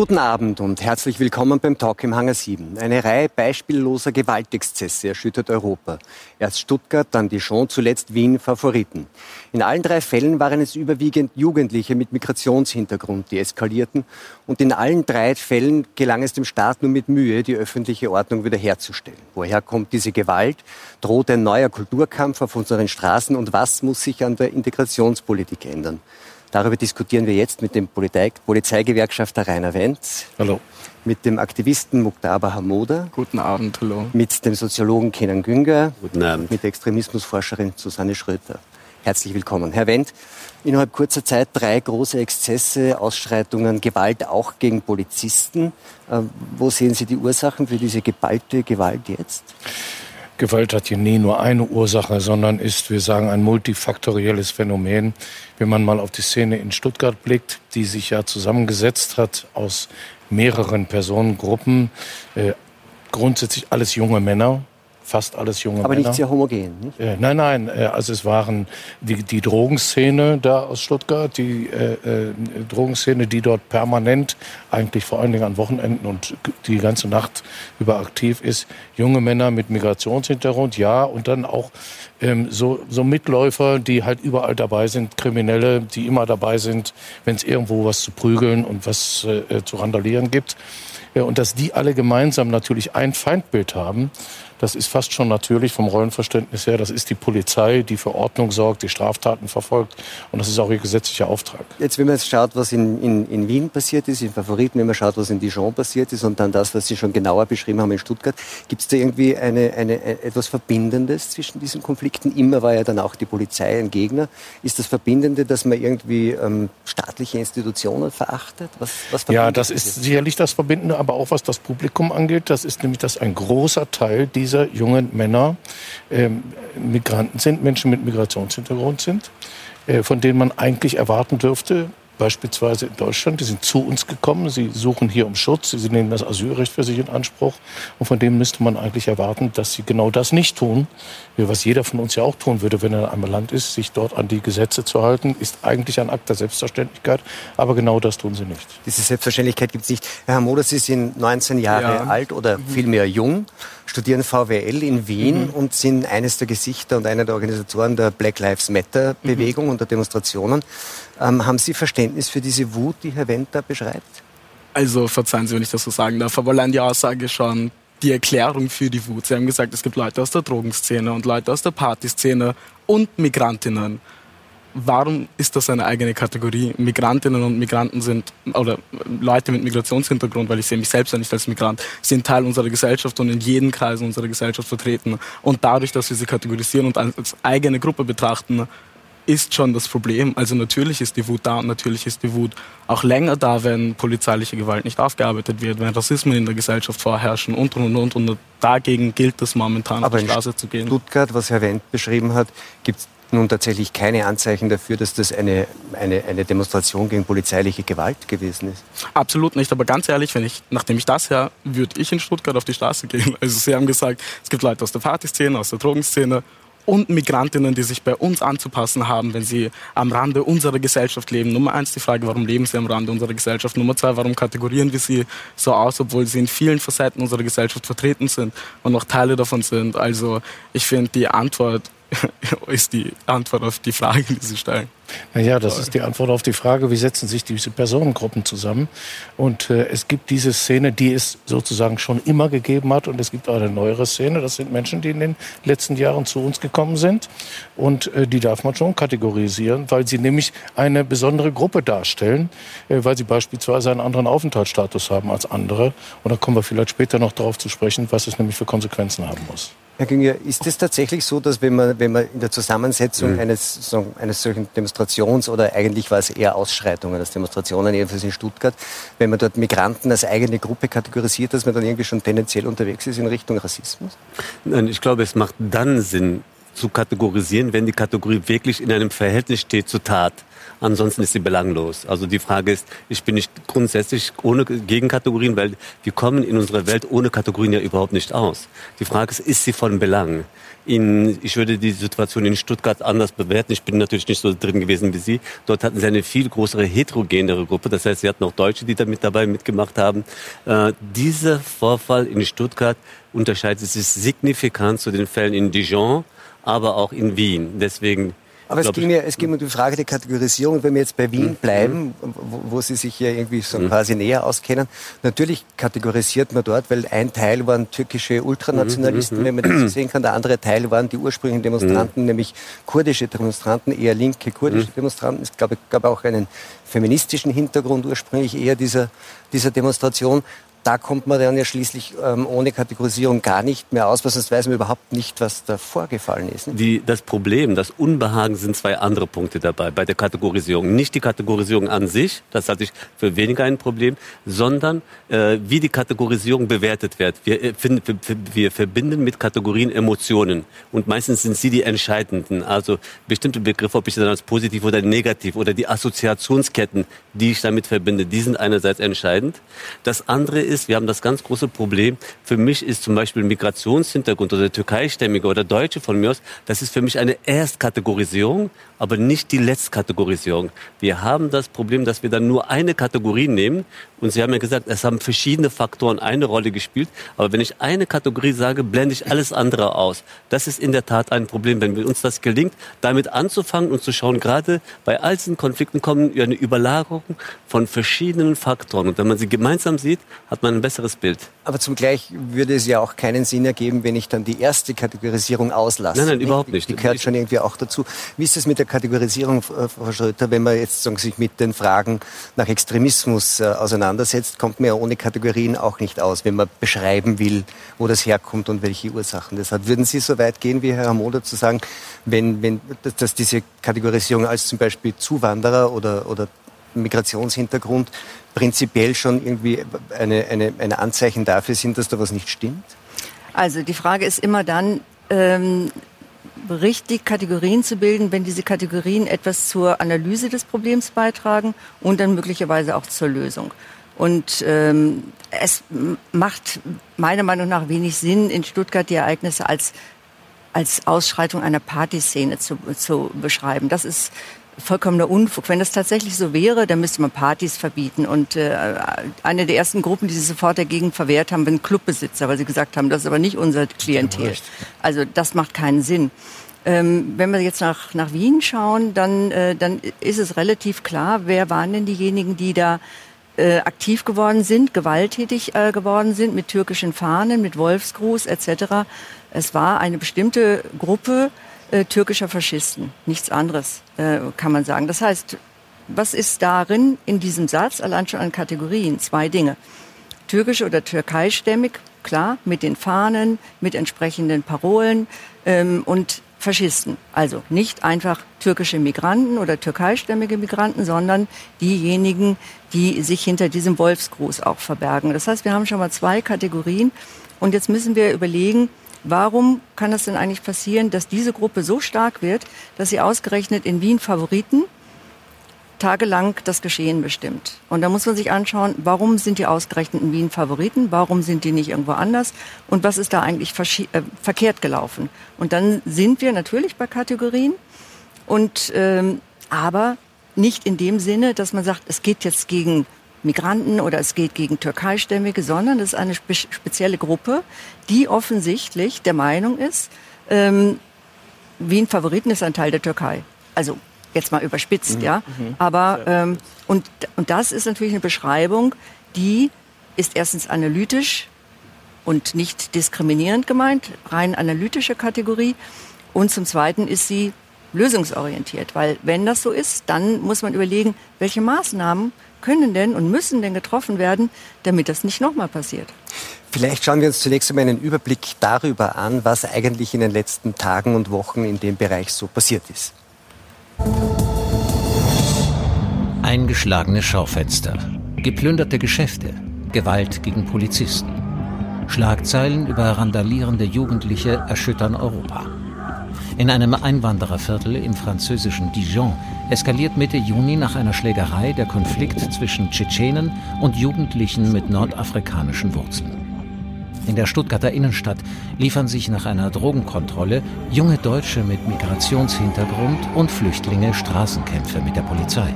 Guten Abend und herzlich willkommen beim Talk im Hangar 7. Eine Reihe beispielloser Gewaltexzesse erschüttert Europa. Erst Stuttgart, dann Dijon, zuletzt Wien Favoriten. In allen drei Fällen waren es überwiegend Jugendliche mit Migrationshintergrund, die eskalierten. Und in allen drei Fällen gelang es dem Staat nur mit Mühe, die öffentliche Ordnung wiederherzustellen. Woher kommt diese Gewalt? Droht ein neuer Kulturkampf auf unseren Straßen? Und was muss sich an der Integrationspolitik ändern? Darüber diskutieren wir jetzt mit dem Polizei Polizeigewerkschafter Rainer Wenz. Hallo. Mit dem Aktivisten Muktaba Hamoda. Guten Abend, hallo. Mit dem Soziologen Kenan Günger. Guten Abend. Mit der Extremismusforscherin Susanne Schröter. Herzlich willkommen. Herr Wendt, innerhalb kurzer Zeit drei große Exzesse, Ausschreitungen, Gewalt auch gegen Polizisten. Äh, wo sehen Sie die Ursachen für diese geballte Gewalt jetzt? Gewalt hat hier nie nur eine Ursache, sondern ist, wir sagen, ein multifaktorielles Phänomen. Wenn man mal auf die Szene in Stuttgart blickt, die sich ja zusammengesetzt hat aus mehreren Personengruppen, äh, grundsätzlich alles junge Männer, fast alles junge Aber Männer. Aber nicht sehr homogen, nicht? Äh, nein, nein, äh, also es waren die, die Drogenszene da aus Stuttgart, die äh, äh, Drogenszene, die dort permanent, eigentlich vor allen Dingen an Wochenenden und die ganze Nacht über aktiv ist. Junge Männer mit Migrationshintergrund, ja, und dann auch ähm, so, so Mitläufer, die halt überall dabei sind, Kriminelle, die immer dabei sind, wenn es irgendwo was zu prügeln und was äh, äh zu randalieren gibt. Ja, und dass die alle gemeinsam natürlich ein Feindbild haben, das ist fast schon natürlich vom Rollenverständnis her. Das ist die Polizei, die für Ordnung sorgt, die Straftaten verfolgt. Und das ist auch ihr gesetzlicher Auftrag. Jetzt, wenn man jetzt schaut, was in, in, in Wien passiert ist, in Favoriten, wenn man schaut, was in Dijon passiert ist und dann das, was Sie schon genauer beschrieben haben in Stuttgart, gibt es da irgendwie eine, eine, eine, etwas Verbindendes zwischen diesen Konflikten? Immer war ja dann auch die Polizei ein Gegner. Ist das Verbindende, dass man irgendwie ähm, staatliche Institutionen verachtet? Was, was ja, das ist sicherlich das Verbindende, aber auch was das Publikum angeht. Das ist nämlich, dass ein großer Teil dieser dieser jungen Männer ähm, Migranten sind, Menschen mit Migrationshintergrund sind, äh, von denen man eigentlich erwarten dürfte, beispielsweise in Deutschland, die sind zu uns gekommen, sie suchen hier um Schutz, sie nehmen das Asylrecht für sich in Anspruch und von denen müsste man eigentlich erwarten, dass sie genau das nicht tun, was jeder von uns ja auch tun würde, wenn er in einem Land ist, sich dort an die Gesetze zu halten, ist eigentlich ein Akt der Selbstverständlichkeit, aber genau das tun sie nicht. Diese Selbstverständlichkeit gibt es nicht. Herr Hamoda, Sie sind 19 Jahre ja. alt oder vielmehr jung, studieren VWL in Wien mhm. und sind eines der Gesichter und einer der Organisatoren der Black Lives Matter Bewegung mhm. und der Demonstrationen. Ähm, haben Sie Verständnis für diese Wut, die Herr Wendt da beschreibt? Also verzeihen Sie, wenn ich das so sagen darf, aber allein die Aussage schon, die Erklärung für die Wut. Sie haben gesagt, es gibt Leute aus der Drogenszene und Leute aus der Partyszene und Migrantinnen. Warum ist das eine eigene Kategorie? Migrantinnen und Migranten sind, oder Leute mit Migrationshintergrund, weil ich sehe mich selbst ja nicht als Migrant, sind Teil unserer Gesellschaft und in jedem Kreis unserer Gesellschaft vertreten. Und dadurch, dass wir sie kategorisieren und als eigene Gruppe betrachten, ist schon das Problem. Also natürlich ist die Wut da und natürlich ist die Wut auch länger da, wenn polizeiliche Gewalt nicht aufgearbeitet wird, wenn Rassismen in der Gesellschaft vorherrschen und und und und. dagegen gilt es momentan, Aber auf die Straße zu gehen. Stuttgart, was Herr Wendt beschrieben hat, gibt es nun tatsächlich keine Anzeichen dafür, dass das eine, eine, eine Demonstration gegen polizeiliche Gewalt gewesen ist? Absolut nicht. Aber ganz ehrlich, wenn ich, nachdem ich das höre, würde ich in Stuttgart auf die Straße gehen. Also Sie haben gesagt, es gibt Leute aus der Partyszene, aus der Drogenszene und Migrantinnen, die sich bei uns anzupassen haben, wenn sie am Rande unserer Gesellschaft leben. Nummer eins die Frage, warum leben sie am Rande unserer Gesellschaft? Nummer zwei, warum kategorieren wir sie so aus, obwohl sie in vielen Facetten unserer Gesellschaft vertreten sind und noch Teile davon sind? Also ich finde, die Antwort ist die Antwort auf die Frage, die Sie stellen. Naja, das ist die Antwort auf die Frage, wie setzen sich diese Personengruppen zusammen. Und äh, es gibt diese Szene, die es sozusagen schon immer gegeben hat. Und es gibt eine neuere Szene. Das sind Menschen, die in den letzten Jahren zu uns gekommen sind. Und äh, die darf man schon kategorisieren, weil sie nämlich eine besondere Gruppe darstellen, äh, weil sie beispielsweise einen anderen Aufenthaltsstatus haben als andere. Und da kommen wir vielleicht später noch darauf zu sprechen, was es nämlich für Konsequenzen haben muss. Herr Günger, ist es tatsächlich so, dass wenn man, wenn man in der Zusammensetzung mhm. eines, so, eines solchen Demonstrations- oder eigentlich war es eher Ausschreitungen als Demonstrationen, jedenfalls in Stuttgart, wenn man dort Migranten als eigene Gruppe kategorisiert, dass man dann irgendwie schon tendenziell unterwegs ist in Richtung Rassismus? Nein, ich glaube, es macht dann Sinn zu kategorisieren, wenn die Kategorie wirklich in einem Verhältnis steht zur Tat. Ansonsten ist sie belanglos. Also die Frage ist, ich bin nicht grundsätzlich ohne Gegenkategorien, weil wir kommen in unserer Welt ohne Kategorien ja überhaupt nicht aus. Die Frage ist, ist sie von Belang? In, ich würde die Situation in Stuttgart anders bewerten. Ich bin natürlich nicht so drin gewesen wie Sie. Dort hatten Sie eine viel größere heterogenere Gruppe. Das heißt, Sie hatten auch Deutsche, die da mit dabei mitgemacht haben. Äh, dieser Vorfall in Stuttgart unterscheidet sich signifikant zu den Fällen in Dijon, aber auch in Wien. Deswegen aber es ging, ja, es ging um die Frage der Kategorisierung. Wenn wir jetzt bei Wien mhm. bleiben, wo, wo, Sie sich ja irgendwie so mhm. quasi näher auskennen, natürlich kategorisiert man dort, weil ein Teil waren türkische Ultranationalisten, mhm. wenn man das so sehen kann. Der andere Teil waren die ursprünglichen Demonstranten, nämlich kurdische Demonstranten, eher linke kurdische Demonstranten. Es gab, gab auch einen feministischen Hintergrund ursprünglich eher dieser, dieser Demonstration da kommt man dann ja schließlich ähm, ohne Kategorisierung gar nicht mehr aus, weil sonst weiß man überhaupt nicht, was da vorgefallen ist. Ne? Die, das Problem, das Unbehagen sind zwei andere Punkte dabei bei der Kategorisierung. Nicht die Kategorisierung an sich, das halte ich für weniger ein Problem, sondern äh, wie die Kategorisierung bewertet wird. Wir, äh, find, wir verbinden mit Kategorien Emotionen und meistens sind sie die entscheidenden. Also bestimmte Begriffe, ob ich dann als positiv oder negativ oder die Assoziationsketten, die ich damit verbinde, die sind einerseits entscheidend. Das andere ist, wir haben das ganz große Problem. Für mich ist zum Beispiel Migrationshintergrund oder Türkeistämmige oder Deutsche von mir aus, das ist für mich eine Erstkategorisierung, aber nicht die Letztkategorisierung. Wir haben das Problem, dass wir dann nur eine Kategorie nehmen und Sie haben ja gesagt, es haben verschiedene Faktoren eine Rolle gespielt. Aber wenn ich eine Kategorie sage, blende ich alles andere aus. Das ist in der Tat ein Problem. Wenn uns das gelingt, damit anzufangen und zu schauen, gerade bei all diesen Konflikten kommen eine Überlagerung von verschiedenen Faktoren. Und wenn man sie gemeinsam sieht, hat man ein besseres Bild. Aber zum Gleich würde es ja auch keinen Sinn ergeben, wenn ich dann die erste Kategorisierung auslasse. Nein, nein, überhaupt nicht. Die gehört schon irgendwie auch dazu. Wie ist es mit der Kategorisierung, Frau Schröter, wenn man jetzt sagen, sich mit den Fragen nach Extremismus äh, auseinandersetzt, kommt man ja ohne Kategorien auch nicht aus, wenn man beschreiben will, wo das herkommt und welche Ursachen das hat. Würden Sie so weit gehen wie Herr Hamoda zu sagen, wenn, wenn, dass diese Kategorisierung als zum Beispiel Zuwanderer oder, oder Migrationshintergrund prinzipiell schon irgendwie eine, eine, eine Anzeichen dafür sind, dass da was nicht stimmt? Also die Frage ist immer dann, ähm, richtig Kategorien zu bilden, wenn diese Kategorien etwas zur Analyse des Problems beitragen und dann möglicherweise auch zur Lösung. Und ähm, es macht meiner Meinung nach wenig Sinn, in Stuttgart die Ereignisse als als Ausschreitung einer Partyszene zu, zu beschreiben. Das ist vollkommener Unfug. Wenn das tatsächlich so wäre, dann müsste man Partys verbieten. Und äh, eine der ersten Gruppen, die sich sofort dagegen verwehrt haben, waren Clubbesitzer, weil sie gesagt haben, das ist aber nicht unser Klientel. Also das macht keinen Sinn. Ähm, wenn wir jetzt nach, nach Wien schauen, dann, äh, dann ist es relativ klar, wer waren denn diejenigen, die da äh, aktiv geworden sind, gewalttätig äh, geworden sind, mit türkischen Fahnen, mit Wolfsgruß etc. Es war eine bestimmte Gruppe, äh, türkischer Faschisten. Nichts anderes äh, kann man sagen. Das heißt, was ist darin in diesem Satz allein schon an Kategorien? Zwei Dinge. Türkisch oder türkeistämmig, klar, mit den Fahnen, mit entsprechenden Parolen ähm, und Faschisten. Also nicht einfach türkische Migranten oder türkeistämmige Migranten, sondern diejenigen, die sich hinter diesem Wolfsgruß auch verbergen. Das heißt, wir haben schon mal zwei Kategorien und jetzt müssen wir überlegen, Warum kann es denn eigentlich passieren, dass diese Gruppe so stark wird, dass sie ausgerechnet in Wien Favoriten tagelang das Geschehen bestimmt? Und da muss man sich anschauen, warum sind die ausgerechnet in Wien Favoriten? Warum sind die nicht irgendwo anders? Und was ist da eigentlich äh, verkehrt gelaufen? Und dann sind wir natürlich bei Kategorien und ähm, aber nicht in dem Sinne, dass man sagt, es geht jetzt gegen Migranten oder es geht gegen Türkeistämmige, sondern es ist eine spe spezielle Gruppe, die offensichtlich der Meinung ist, ähm, Wien Favoriten ist ein Teil der Türkei. Also jetzt mal überspitzt, mhm. ja. Mhm. Aber ähm, und und das ist natürlich eine Beschreibung, die ist erstens analytisch und nicht diskriminierend gemeint, rein analytische Kategorie. Und zum Zweiten ist sie lösungsorientiert, weil wenn das so ist, dann muss man überlegen, welche Maßnahmen können denn und müssen denn getroffen werden, damit das nicht nochmal passiert? Vielleicht schauen wir uns zunächst einmal einen Überblick darüber an, was eigentlich in den letzten Tagen und Wochen in dem Bereich so passiert ist. Eingeschlagene Schaufenster, geplünderte Geschäfte, Gewalt gegen Polizisten. Schlagzeilen über randalierende Jugendliche erschüttern Europa. In einem Einwandererviertel im französischen Dijon eskaliert Mitte Juni nach einer Schlägerei der Konflikt zwischen Tschetschenen und Jugendlichen mit nordafrikanischen Wurzeln. In der Stuttgarter Innenstadt liefern sich nach einer Drogenkontrolle junge Deutsche mit Migrationshintergrund und Flüchtlinge Straßenkämpfe mit der Polizei.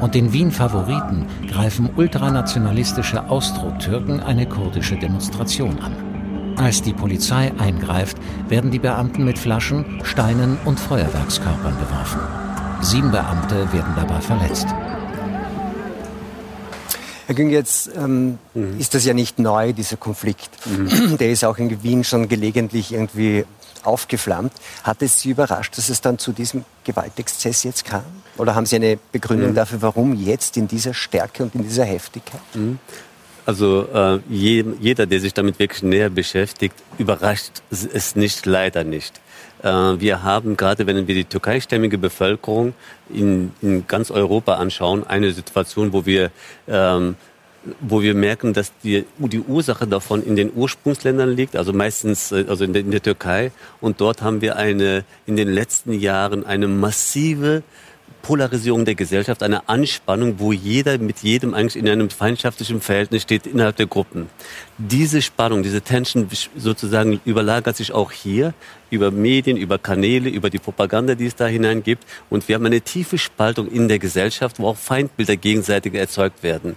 Und in Wien Favoriten greifen ultranationalistische Austro-Türken eine kurdische Demonstration an. Als die Polizei eingreift, werden die Beamten mit Flaschen, Steinen und Feuerwerkskörpern beworfen. Sieben Beamte werden dabei verletzt. Herr Güng, jetzt ähm, mhm. ist das ja nicht neu, dieser Konflikt. Mhm. Der ist auch in Wien schon gelegentlich irgendwie aufgeflammt. Hat es Sie überrascht, dass es dann zu diesem Gewaltexzess jetzt kam? Oder haben Sie eine Begründung mhm. dafür, warum jetzt in dieser Stärke und in dieser Heftigkeit? Mhm. Also äh, je, jeder, der sich damit wirklich näher beschäftigt, überrascht es nicht, leider nicht. Äh, wir haben gerade, wenn wir die türkeistämmige Bevölkerung in, in ganz Europa anschauen, eine Situation, wo wir ähm, wo wir merken, dass die, die Ursache davon in den Ursprungsländern liegt, also meistens äh, also in der, in der Türkei. Und dort haben wir eine, in den letzten Jahren eine massive Polarisierung der Gesellschaft, eine Anspannung, wo jeder mit jedem eigentlich in einem feindschaftlichen Verhältnis steht innerhalb der Gruppen. Diese Spannung, diese Tension sozusagen überlagert sich auch hier über Medien, über Kanäle, über die Propaganda, die es da hinein gibt. Und wir haben eine tiefe Spaltung in der Gesellschaft, wo auch Feindbilder gegenseitig erzeugt werden.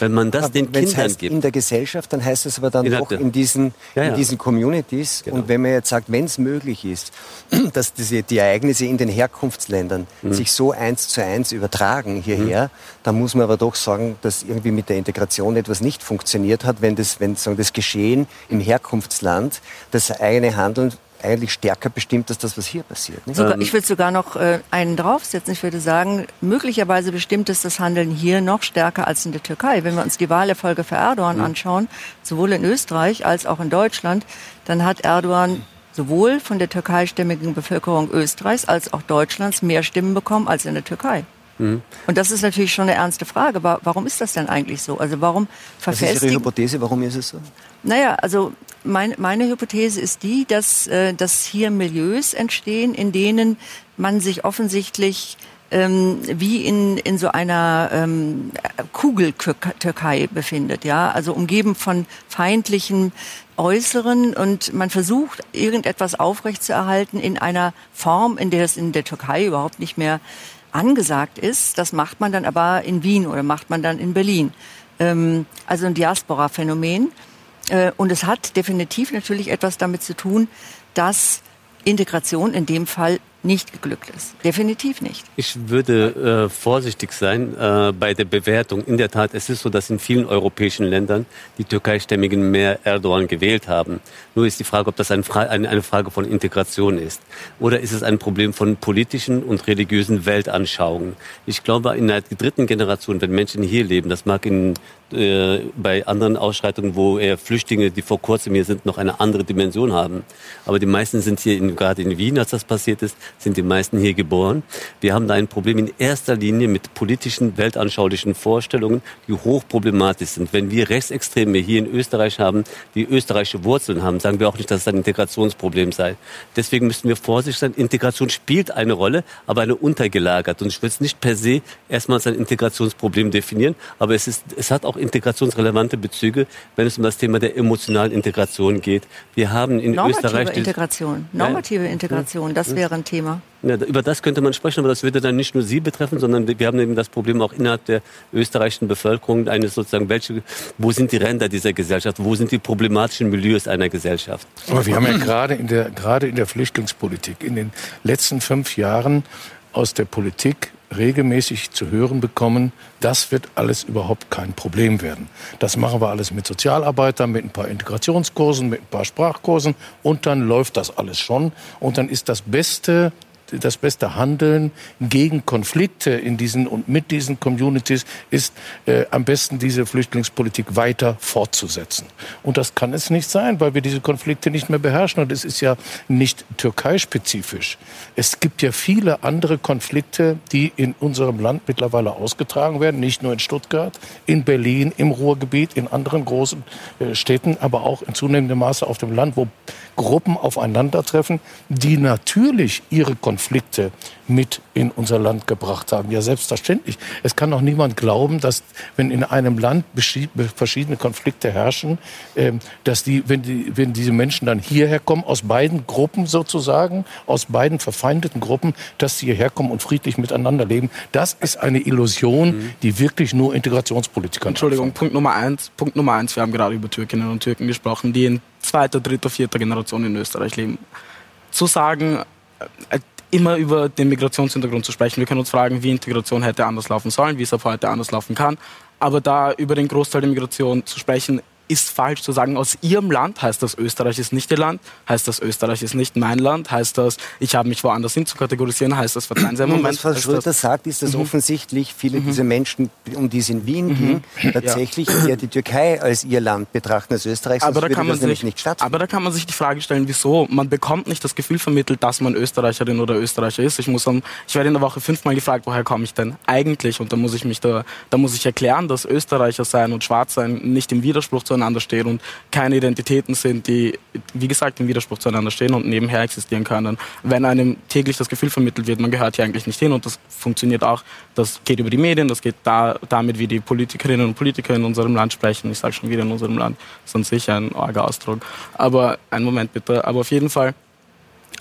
Wenn man das aber den Kindern heißt gibt. In der Gesellschaft, dann heißt es aber dann doch in diesen, ja, ja. in diesen Communities. Genau. Und wenn man jetzt sagt, wenn es möglich ist, dass diese, die Ereignisse in den Herkunftsländern mhm. sich so eins zu eins übertragen hierher, mhm. dann muss man aber doch sagen, dass irgendwie mit der Integration etwas nicht funktioniert hat, wenn das, wenn sagen, das Geschehen im Herkunftsland das eigene Handeln eigentlich stärker bestimmt als das, was hier passiert. Sogar, ähm, ich würde sogar noch äh, einen draufsetzen. Ich würde sagen, möglicherweise bestimmt es das Handeln hier noch stärker als in der Türkei. Wenn wir uns die Wahlerfolge für Erdogan mhm. anschauen, sowohl in Österreich als auch in Deutschland, dann hat Erdogan sowohl von der türkeistämmigen Bevölkerung Österreichs als auch Deutschlands mehr Stimmen bekommen als in der Türkei. Mhm. Und das ist natürlich schon eine ernste Frage. Warum ist das denn eigentlich so? Also warum verfestigen... Was ist Ihre Hypothese? Warum ist es so? Naja, also mein, meine Hypothese ist die, dass, äh, dass hier Milieus entstehen, in denen man sich offensichtlich ähm, wie in, in so einer ähm, Kugeltürkei befindet, ja, also umgeben von feindlichen Äußeren und man versucht, irgendetwas aufrechtzuerhalten in einer Form, in der es in der Türkei überhaupt nicht mehr angesagt ist. Das macht man dann aber in Wien oder macht man dann in Berlin. Ähm, also ein Diaspora-Phänomen. Äh, und es hat definitiv natürlich etwas damit zu tun, dass Integration in dem Fall nicht geglückt ist. Definitiv nicht. Ich würde äh, vorsichtig sein äh, bei der Bewertung. In der Tat, es ist so, dass in vielen europäischen Ländern die Türkeistämmigen mehr Erdogan gewählt haben. Nur ist die Frage, ob das ein Fra eine, eine Frage von Integration ist. Oder ist es ein Problem von politischen und religiösen Weltanschauungen. Ich glaube, in der dritten Generation, wenn Menschen hier leben, das mag in äh, bei anderen Ausschreitungen, wo eher Flüchtlinge, die vor kurzem hier sind, noch eine andere Dimension haben. Aber die meisten sind hier, in, gerade in Wien, als das passiert ist, sind die meisten hier geboren. Wir haben da ein Problem in erster Linie mit politischen, weltanschaulichen Vorstellungen, die hochproblematisch sind. Wenn wir Rechtsextreme hier in Österreich haben, die österreichische Wurzeln haben, sagen wir auch nicht, dass es ein Integrationsproblem sei. Deswegen müssen wir vorsichtig sein. Integration spielt eine Rolle, aber eine untergelagert. Und ich will es nicht per se erstmal als ein Integrationsproblem definieren, aber es, ist, es hat auch integrationsrelevante Bezüge, wenn es um das Thema der emotionalen Integration geht. Wir haben in Normative Österreich... Integration. Normative Integration, das wäre ein Thema. Ja, über das könnte man sprechen, aber das würde dann nicht nur Sie betreffen, sondern wir haben eben das Problem auch innerhalb der österreichischen Bevölkerung, eines sozusagen, welche, wo sind die Ränder dieser Gesellschaft, wo sind die problematischen Milieus einer Gesellschaft? Aber wir haben ja gerade in der, gerade in der Flüchtlingspolitik in den letzten fünf Jahren aus der Politik regelmäßig zu hören bekommen, das wird alles überhaupt kein Problem werden. Das machen wir alles mit Sozialarbeitern, mit ein paar Integrationskursen, mit ein paar Sprachkursen und dann läuft das alles schon und dann ist das beste das beste Handeln gegen Konflikte in diesen und mit diesen Communities ist äh, am besten diese Flüchtlingspolitik weiter fortzusetzen. Und das kann es nicht sein, weil wir diese Konflikte nicht mehr beherrschen. Und es ist ja nicht türkeispezifisch. Es gibt ja viele andere Konflikte, die in unserem Land mittlerweile ausgetragen werden, nicht nur in Stuttgart, in Berlin, im Ruhrgebiet, in anderen großen äh, Städten, aber auch in zunehmendem Maße auf dem Land, wo Gruppen aufeinandertreffen, die natürlich ihre Konflikte mit in unser Land gebracht haben. Ja, selbstverständlich. Es kann doch niemand glauben, dass wenn in einem Land verschiedene Konflikte herrschen, ähm, dass die, wenn, die, wenn diese Menschen dann hierher kommen, aus beiden Gruppen sozusagen, aus beiden verfeindeten Gruppen, dass sie hierher kommen und friedlich miteinander leben. Das ist eine Illusion, mhm. die wirklich nur Integrationspolitiker Entschuldigung, anfangen. Punkt Nummer eins. Punkt Nummer eins. Wir haben gerade über Türkinnen und Türken gesprochen, die in zweiter, dritter, vierter Generation in Österreich leben. Zu sagen, äh, immer über den Migrationshintergrund zu sprechen. Wir können uns fragen, wie Integration hätte anders laufen sollen, wie es ab heute anders laufen kann. Aber da über den Großteil der Migration zu sprechen, ist falsch zu sagen, aus ihrem Land heißt das, Österreich ist nicht ihr Land, heißt das, Österreich ist nicht mein Land, heißt das, ich habe mich woanders hin zu kategorisieren, heißt das, verzeihen Sie einen Moment. Was Frau Schröter sagt, ist, dass mhm. offensichtlich viele mhm. dieser Menschen, um die es in Wien mhm. ging, tatsächlich ja. eher die Türkei als ihr Land betrachten als Österreich, aber da kann man sich, nicht Aber da kann man sich die Frage stellen, wieso? Man bekommt nicht das Gefühl vermittelt, dass man Österreicherin oder Österreicher ist. Ich muss ich werde in der Woche fünfmal gefragt, woher komme ich denn eigentlich? Und da muss ich mich da, da muss ich erklären, dass Österreicher sein und Schwarz sein nicht im Widerspruch zueinander stehen und keine Identitäten sind, die, wie gesagt, im Widerspruch zueinander stehen und nebenher existieren können. Wenn einem täglich das Gefühl vermittelt wird, man gehört hier eigentlich nicht hin und das funktioniert auch, das geht über die Medien, das geht da, damit, wie die Politikerinnen und Politiker in unserem Land sprechen. Ich sage schon wieder in unserem Land, das ist an sich ein arger Ausdruck. Aber einen Moment bitte. Aber auf jeden Fall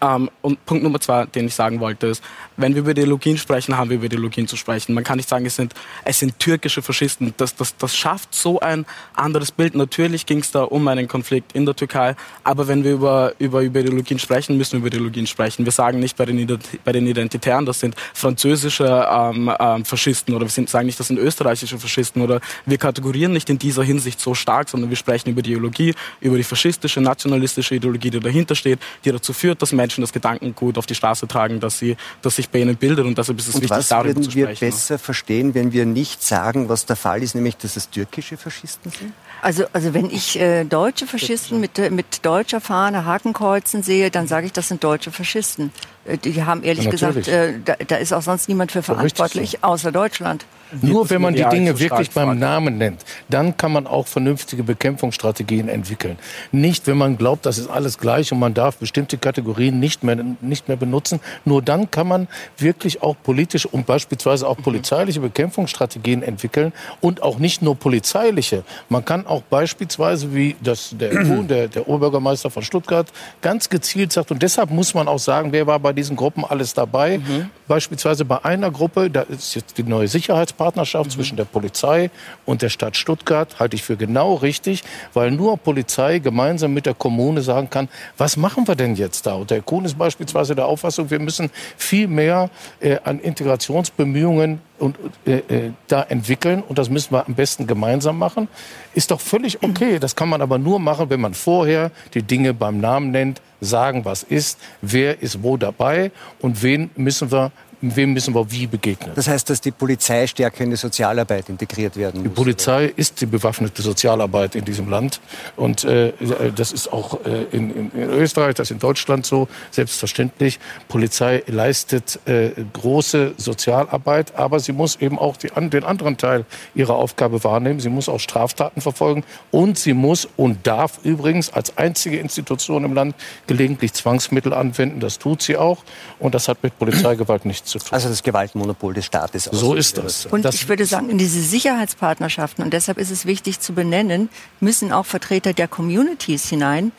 ähm, und Punkt Nummer zwei, den ich sagen wollte, ist, wenn wir über Ideologien sprechen, haben wir über Ideologien zu sprechen. Man kann nicht sagen, es sind, es sind türkische Faschisten. Das, das, das schafft so ein anderes Bild. Natürlich ging es da um einen Konflikt in der Türkei, aber wenn wir über, über, über Ideologien sprechen, müssen wir über Ideologien sprechen. Wir sagen nicht bei den, bei den Identitären, das sind französische ähm, ähm, Faschisten oder wir sind, sagen nicht, das sind österreichische Faschisten oder wir kategorieren nicht in dieser Hinsicht so stark, sondern wir sprechen über die Ideologie, über die faschistische, nationalistische Ideologie, die dahinter steht, die dazu führt, dass Menschen Menschen das Gedankengut auf die Straße tragen, dass, sie, dass sich bei ihnen bildet und deshalb ist es und wichtig, darüber zu sprechen. Was würden wir besser verstehen, wenn wir nicht sagen, was der Fall ist, nämlich, dass es türkische Faschisten sind? Also, also wenn ich äh, deutsche Faschisten mit, äh, mit deutscher Fahne Hakenkreuzen sehe, dann sage ich, das sind deutsche Faschisten. Äh, die haben ehrlich ja, gesagt, äh, da, da, ist auch sonst niemand für verantwortlich, so. außer Deutschland. Nur wenn man die Dinge wirklich beim Namen nennt, dann kann man auch vernünftige Bekämpfungsstrategien entwickeln. Nicht, wenn man glaubt, das ist alles gleich und man darf bestimmte Kategorien nicht mehr, nicht mehr benutzen. Nur dann kann man wirklich auch politische und beispielsweise auch polizeiliche Bekämpfungsstrategien entwickeln und auch nicht nur polizeiliche. Man kann auch beispielsweise, wie das der, der, der Oberbürgermeister von Stuttgart ganz gezielt sagt, und deshalb muss man auch sagen, wer war bei diesen Gruppen alles dabei. Mhm. Beispielsweise bei einer Gruppe, da ist jetzt die neue Sicherheits Partnerschaft mhm. zwischen der Polizei und der Stadt Stuttgart halte ich für genau richtig, weil nur Polizei gemeinsam mit der Kommune sagen kann, was machen wir denn jetzt da? Und der Kuhn ist beispielsweise der Auffassung, wir müssen viel mehr äh, an Integrationsbemühungen und, äh, äh, da entwickeln und das müssen wir am besten gemeinsam machen. Ist doch völlig okay. Das kann man aber nur machen, wenn man vorher die Dinge beim Namen nennt, sagen, was ist, wer ist wo dabei und wen müssen wir wem müssen wir wie begegnen. Das heißt, dass die Polizei stärker in die Sozialarbeit integriert werden muss? Die Polizei oder? ist die bewaffnete Sozialarbeit in diesem Land. Und äh, das ist auch äh, in, in, Österreich, das ist in Deutschland so, selbstverständlich. Polizei leistet äh, große Sozialarbeit, aber sie muss eben auch die, den anderen Teil ihrer Aufgabe wahrnehmen. Sie muss auch Straftaten verfolgen und sie muss und darf übrigens als einzige Institution im Land gelegentlich Zwangsmittel anwenden. Das tut sie auch. Und das hat mit Polizeigewalt nichts zu tun. Also das Gewaltmonopol des Staates. So ist das. Und das ich würde sagen, in diese Sicherheitspartnerschaften, und deshalb ist es wichtig zu benennen, müssen auch Vertreter der Communities hinein,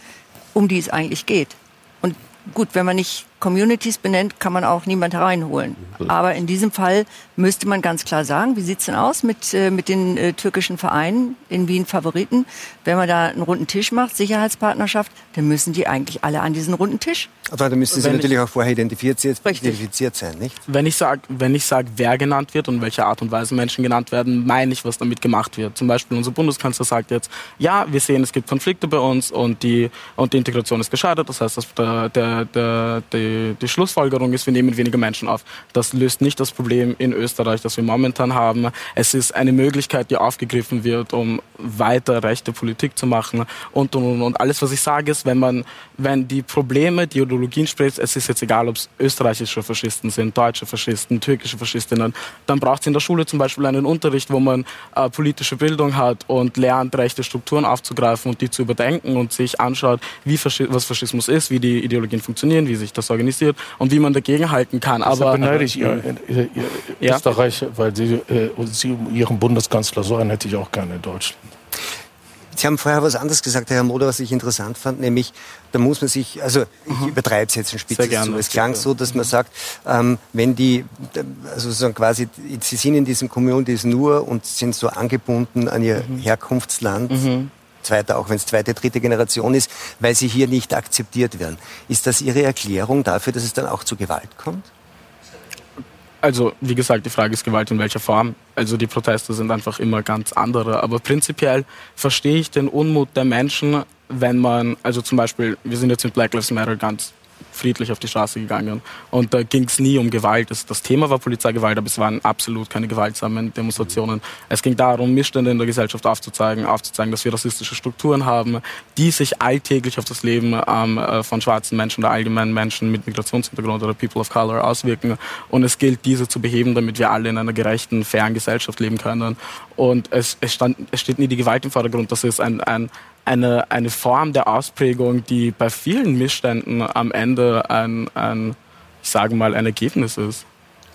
um die es eigentlich geht. Und gut, wenn man nicht Communities benennt, kann man auch niemand hereinholen. Aber in diesem Fall müsste man ganz klar sagen, wie sieht's denn aus mit, äh, mit den äh, türkischen Vereinen in Wien Favoriten? Wenn man da einen runden Tisch macht, Sicherheitspartnerschaft, dann müssen die eigentlich alle an diesen runden Tisch. Aber da müssen sie natürlich auch vorher identifiziert, identifiziert sein, nicht? Wenn ich sage, wenn ich sage, wer genannt wird und welche Art und Weise Menschen genannt werden, meine ich, was damit gemacht wird. Zum Beispiel unser Bundeskanzler sagt jetzt, ja, wir sehen, es gibt Konflikte bei uns und die, und die Integration ist gescheitert. Das heißt, dass der, der, der, die die, Schlussfolgerung ist, wir nehmen weniger Menschen auf. Das löst nicht das Problem in Österreich, das wir momentan haben. Es ist eine Möglichkeit, die aufgegriffen wird, um weiter rechte Politik zu machen und, und, und. alles, was ich sage, ist, wenn man, wenn die Probleme, die Ideologien spricht, es ist jetzt egal, ob es österreichische Faschisten sind, deutsche Faschisten, türkische Faschistinnen, dann braucht es in der Schule zum Beispiel einen Unterricht, wo man äh, politische Bildung hat und lernt, rechte Strukturen aufzugreifen und die zu überdenken und sich anschaut, wie Faschi was Faschismus ist, wie die Ideologien funktionieren, wie sich das organisiert und wie man dagegen halten kann. Aber beneide ich ihr, ihr, ihr ja? Österreich, weil sie, äh, sie ihren Bundeskanzler so einen hätte ich auch gerne in Deutschland. Sie haben vorher was anderes gesagt, Herr Moder, was ich interessant fand, nämlich, da muss man sich, also ich mhm. übertreibe es jetzt ein Spitze zu. Es klang so, dass man sagt, ähm, wenn die, also sozusagen quasi, sie sind in diesem Communities nur und sind so angebunden an ihr mhm. Herkunftsland, mhm. Zweiter, auch wenn es zweite, dritte Generation ist, weil sie hier nicht akzeptiert werden. Ist das Ihre Erklärung dafür, dass es dann auch zu Gewalt kommt? Also, wie gesagt, die Frage ist Gewalt in welcher Form. Also die Proteste sind einfach immer ganz andere. Aber prinzipiell verstehe ich den Unmut der Menschen, wenn man, also zum Beispiel, wir sind jetzt mit Black Lives Matter ganz friedlich auf die Straße gegangen. Und da ging es nie um Gewalt. Das, Thema war Polizeigewalt, aber es waren absolut keine gewaltsamen Demonstrationen. Es ging darum, Missstände in der Gesellschaft aufzuzeigen, aufzuzeigen, dass wir rassistische Strukturen haben, die sich alltäglich auf das Leben ähm, äh, von schwarzen Menschen oder allgemeinen Menschen mit Migrationshintergrund oder People of Color auswirken. Und es gilt, diese zu beheben, damit wir alle in einer gerechten, fairen Gesellschaft leben können. Und es, es, stand, es steht nie die Gewalt im Vordergrund. Das ist ein, ein eine, eine Form der Ausprägung, die bei vielen Missständen am Ende ein, ein, ich sage mal, ein Ergebnis ist.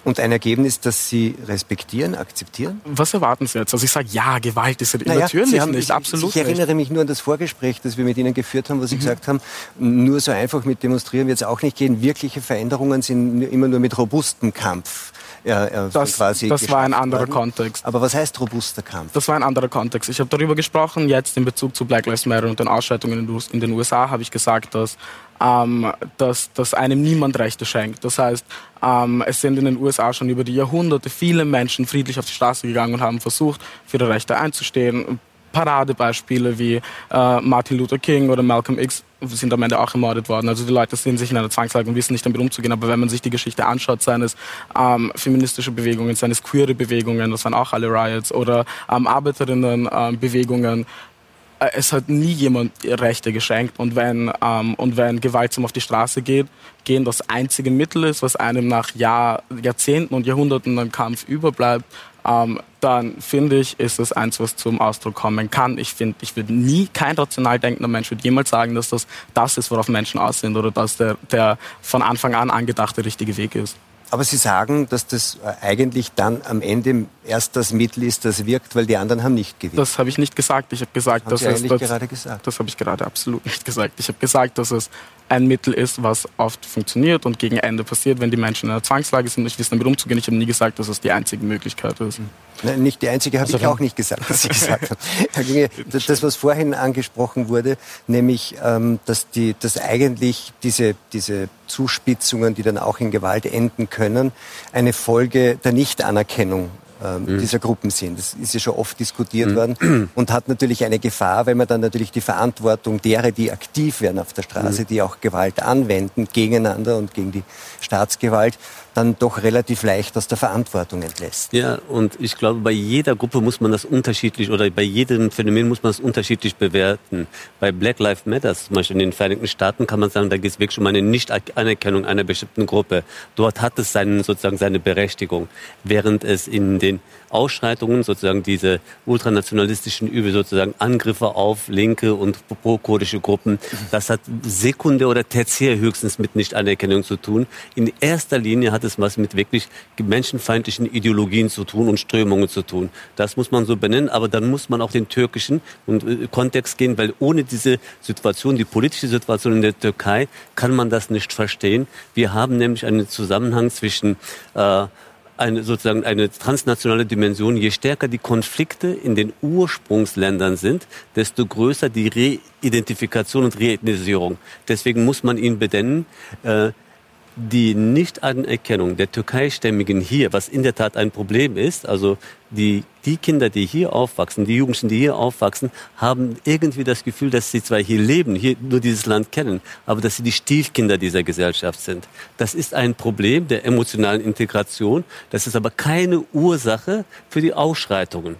Und ein Ergebnis, das Sie respektieren, akzeptieren? Was erwarten Sie jetzt? Also ich sage, ja, Gewalt ist naja, natürlich haben, nicht, absolut Ich, ich erinnere mich nur an das Vorgespräch, das wir mit Ihnen geführt haben, wo Sie mhm. gesagt haben, nur so einfach mit Demonstrieren wird es auch nicht gehen. Wirkliche Veränderungen sind immer nur mit robustem Kampf äh, das, quasi Das war ein anderer worden. Kontext. Aber was heißt robuster Kampf? Das war ein anderer Kontext. Ich habe darüber gesprochen, jetzt in Bezug zu Black Lives Matter und den Ausschreitungen in den USA habe ich gesagt, dass, ähm, dass, dass einem niemand Rechte schenkt. Das heißt, ähm, es sind in den USA schon über die Jahrhunderte viele Menschen friedlich auf die Straße gegangen und haben versucht, für ihre Rechte einzustehen Paradebeispiele wie äh, Martin Luther King oder Malcolm X sind am Ende auch ermordet worden. Also die Leute sehen sich in einer Zwangslage und wissen nicht damit umzugehen. Aber wenn man sich die Geschichte anschaut, seines ähm, feministische Bewegungen, seines queere Bewegungen, das waren auch alle Riots, oder ähm, Arbeiterinnenbewegungen, ähm, äh, es hat nie jemand Rechte geschenkt. Und wenn, ähm, und wenn gewaltsam auf die Straße geht, gehen das einzige Mittel ist, was einem nach Jahr, Jahrzehnten und Jahrhunderten an Kampf überbleibt, ähm, dann finde ich, ist es eins, was zum Ausdruck kommen kann. Ich finde, ich würde nie, kein rational denkender Mensch würde jemals sagen, dass das das ist, worauf Menschen aus sind oder dass der, der von Anfang an angedachte richtige Weg ist. Aber Sie sagen, dass das äh, eigentlich dann am Ende erst das Mittel ist, das wirkt, weil die anderen haben nicht gewirkt. Das habe ich nicht gesagt. Ich habe gesagt, das dass Sie es das, gerade gesagt. Das habe ich gerade absolut nicht gesagt. Ich habe gesagt, dass es ein Mittel ist, was oft funktioniert und gegen Ende passiert, wenn die Menschen in einer Zwangslage sind nicht wissen, damit umzugehen. Ich habe nie gesagt, dass es die einzige Möglichkeit ist. Nein, nicht die einzige, habe also ich auch nicht gesagt, dass Sie gesagt Ginge, das, was vorhin angesprochen wurde, nämlich, ähm, dass, die, dass eigentlich diese, diese Zuspitzungen, die dann auch in Gewalt enden können, eine Folge der Nichtanerkennung ähm, mhm. dieser Gruppen sind. Das ist ja schon oft diskutiert mhm. worden und hat natürlich eine Gefahr, weil man dann natürlich die Verantwortung derer, die aktiv werden auf der Straße, mhm. die auch Gewalt anwenden gegeneinander und gegen die Staatsgewalt, dann doch relativ leicht aus der Verantwortung entlässt. Ja, und ich glaube, bei jeder Gruppe muss man das unterschiedlich oder bei jedem Phänomen muss man das unterschiedlich bewerten. Bei Black Lives Matter, zum Beispiel in den Vereinigten Staaten, kann man sagen, da geht es wirklich um eine Nicht-Anerkennung einer bestimmten Gruppe. Dort hat es seinen, sozusagen seine Berechtigung, während es in den Ausschreitungen, sozusagen diese ultranationalistischen Übel, sozusagen Angriffe auf linke und pro-kurdische Gruppen, das hat sekundär oder tertiär höchstens mit Nichtanerkennung zu tun. In erster Linie hat es was mit wirklich menschenfeindlichen Ideologien zu tun und Strömungen zu tun. Das muss man so benennen, aber dann muss man auch den türkischen äh, Kontext gehen, weil ohne diese Situation, die politische Situation in der Türkei, kann man das nicht verstehen. Wir haben nämlich einen Zusammenhang zwischen äh, eine, sozusagen eine transnationale Dimension. Je stärker die Konflikte in den Ursprungsländern sind, desto größer die Reidentifikation und Reethnisierung. Deswegen muss man ihn benennen. Äh, die Nichtanerkennung der Türkeistämmigen hier, was in der Tat ein Problem ist, also die, die Kinder, die hier aufwachsen, die Jugendlichen, die hier aufwachsen, haben irgendwie das Gefühl, dass sie zwar hier leben, hier nur dieses Land kennen, aber dass sie die Stiefkinder dieser Gesellschaft sind. Das ist ein Problem der emotionalen Integration. Das ist aber keine Ursache für die Ausschreitungen.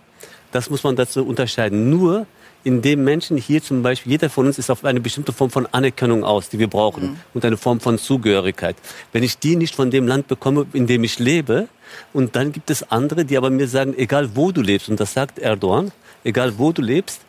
Das muss man dazu unterscheiden. Nur in dem Menschen hier zum Beispiel, jeder von uns ist auf eine bestimmte Form von Anerkennung aus, die wir brauchen mhm. und eine Form von Zugehörigkeit. Wenn ich die nicht von dem Land bekomme, in dem ich lebe, und dann gibt es andere, die aber mir sagen, egal wo du lebst, und das sagt Erdogan, egal wo du lebst,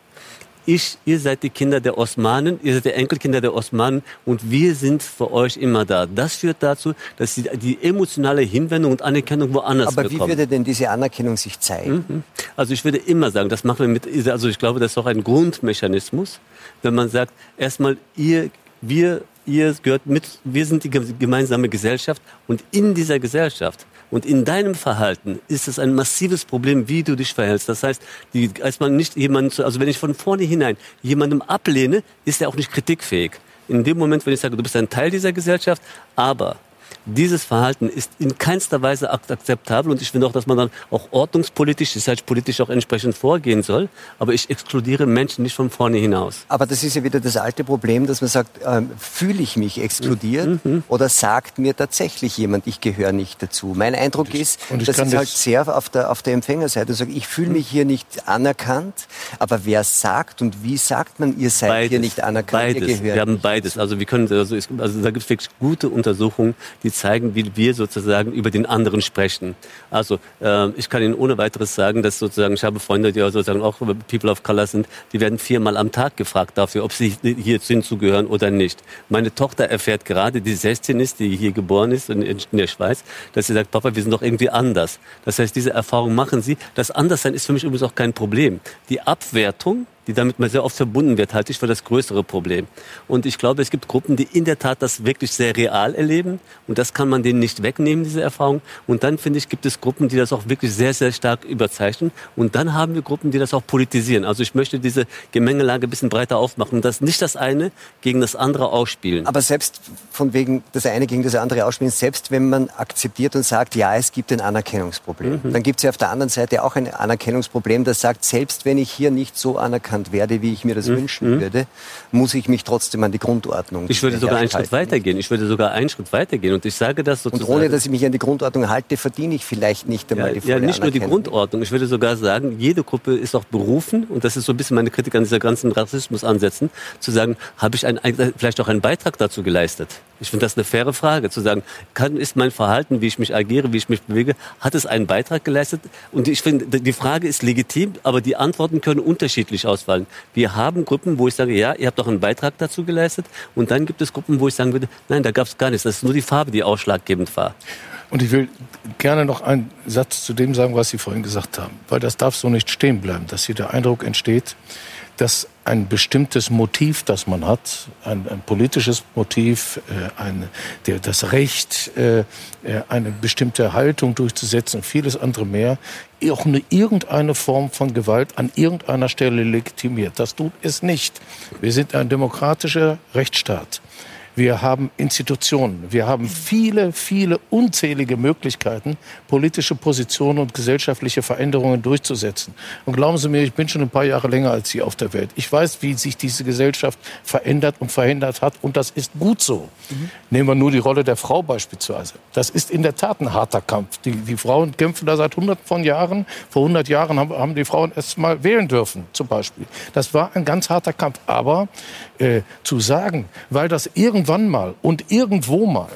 ich, ihr seid die Kinder der Osmanen, ihr seid die Enkelkinder der Osmanen und wir sind für euch immer da. Das führt dazu, dass sie die emotionale Hinwendung und Anerkennung woanders Aber bekommen. wie würde denn diese Anerkennung sich zeigen? Mhm. Also ich würde immer sagen, das machen wir mit, also ich glaube, das ist auch ein Grundmechanismus, wenn man sagt, erstmal ihr, wir, ihr gehört mit, wir sind die gemeinsame Gesellschaft und in dieser Gesellschaft und in deinem Verhalten ist es ein massives Problem, wie du dich verhältst. Das heißt, die, als man nicht jemanden, also wenn ich von vornherein jemandem ablehne, ist er auch nicht kritikfähig. In dem Moment, wenn ich sage, du bist ein Teil dieser Gesellschaft, aber dieses Verhalten ist in keinster Weise akzeptabel und ich finde auch, dass man dann auch ordnungspolitisch, sicherheitspolitisch auch entsprechend vorgehen soll. Aber ich exkludiere Menschen nicht von vorne hinaus. Aber das ist ja wieder das alte Problem, dass man sagt, ähm, fühle ich mich exkludiert mhm. mhm. oder sagt mir tatsächlich jemand, ich gehöre nicht dazu? Mein Eindruck ich, ist, dass es halt sehr auf der, auf der Empfängerseite sagt, ich fühle mich hier nicht anerkannt, aber wer sagt und wie sagt man, ihr seid beides, hier nicht anerkannt, beides. ihr gehört Wir haben beides. Also wir können, also, also da gibt es wirklich gute Untersuchungen, die zeigen, wie wir sozusagen über den anderen sprechen. Also äh, ich kann Ihnen ohne weiteres sagen, dass sozusagen, ich habe Freunde, die sozusagen auch People of Color sind, die werden viermal am Tag gefragt dafür, ob sie hier hinzugehören oder nicht. Meine Tochter erfährt gerade, die 16 ist, die hier geboren ist in, in der Schweiz, dass sie sagt, Papa, wir sind doch irgendwie anders. Das heißt, diese Erfahrung machen sie. Das Anderssein ist für mich übrigens auch kein Problem. Die Abwertung die damit mal sehr oft verbunden wird, halte ich für das größere Problem. Und ich glaube, es gibt Gruppen, die in der Tat das wirklich sehr real erleben. Und das kann man denen nicht wegnehmen, diese Erfahrung. Und dann, finde ich, gibt es Gruppen, die das auch wirklich sehr, sehr stark überzeichnen. Und dann haben wir Gruppen, die das auch politisieren. Also ich möchte diese Gemengelage ein bisschen breiter aufmachen und das nicht das eine gegen das andere ausspielen. Aber selbst von wegen das eine gegen das andere ausspielen, selbst wenn man akzeptiert und sagt, ja, es gibt ein Anerkennungsproblem, mhm. dann gibt es ja auf der anderen Seite auch ein Anerkennungsproblem, das sagt, selbst wenn ich hier nicht so anerkannt anerkannt werde, wie ich mir das mhm. wünschen mhm. würde, muss ich mich trotzdem an die Grundordnung Ich würde sogar einen Schritt weitergehen. Ich würde sogar einen Schritt weitergehen. Und ich sage das sozusagen. Und ohne, dass ich mich an die Grundordnung halte, verdiene ich vielleicht nicht einmal ja, die volle Ja, nicht nur die Grundordnung. Ich würde sogar sagen, jede Gruppe ist auch berufen, und das ist so ein bisschen meine Kritik an dieser ganzen Rassismusansätzen, zu sagen, habe ich ein, vielleicht auch einen Beitrag dazu geleistet? Ich finde das eine faire Frage, zu sagen, kann, ist mein Verhalten, wie ich mich agiere, wie ich mich bewege, hat es einen Beitrag geleistet? Und ich finde, die Frage ist legitim, aber die Antworten können unterschiedlich ausfallen. Wir haben Gruppen, wo ich sage, ja, ihr habt doch einen Beitrag dazu geleistet. Und dann gibt es Gruppen, wo ich sagen würde, nein, da gab es gar nichts. Das ist nur die Farbe, die ausschlaggebend war. Und ich will gerne noch einen Satz zu dem sagen, was Sie vorhin gesagt haben, weil das darf so nicht stehen bleiben, dass hier der Eindruck entsteht, dass ein bestimmtes Motiv, das man hat, ein, ein politisches Motiv, äh, ein, der, das Recht, äh, äh, eine bestimmte Haltung durchzusetzen und vieles andere mehr, auch eine irgendeine Form von Gewalt an irgendeiner Stelle legitimiert. Das tut es nicht. Wir sind ein demokratischer Rechtsstaat. Wir haben Institutionen. Wir haben viele, viele unzählige Möglichkeiten, politische Positionen und gesellschaftliche Veränderungen durchzusetzen. Und glauben Sie mir, ich bin schon ein paar Jahre länger als Sie auf der Welt. Ich weiß, wie sich diese Gesellschaft verändert und verhindert hat. Und das ist gut so. Mhm. Nehmen wir nur die Rolle der Frau beispielsweise. Das ist in der Tat ein harter Kampf. Die, die Frauen kämpfen da seit hunderten von Jahren. Vor hundert Jahren haben, haben die Frauen erst mal wählen dürfen, zum Beispiel. Das war ein ganz harter Kampf. Aber äh, zu sagen, weil das irgendwann mal und irgendwo mal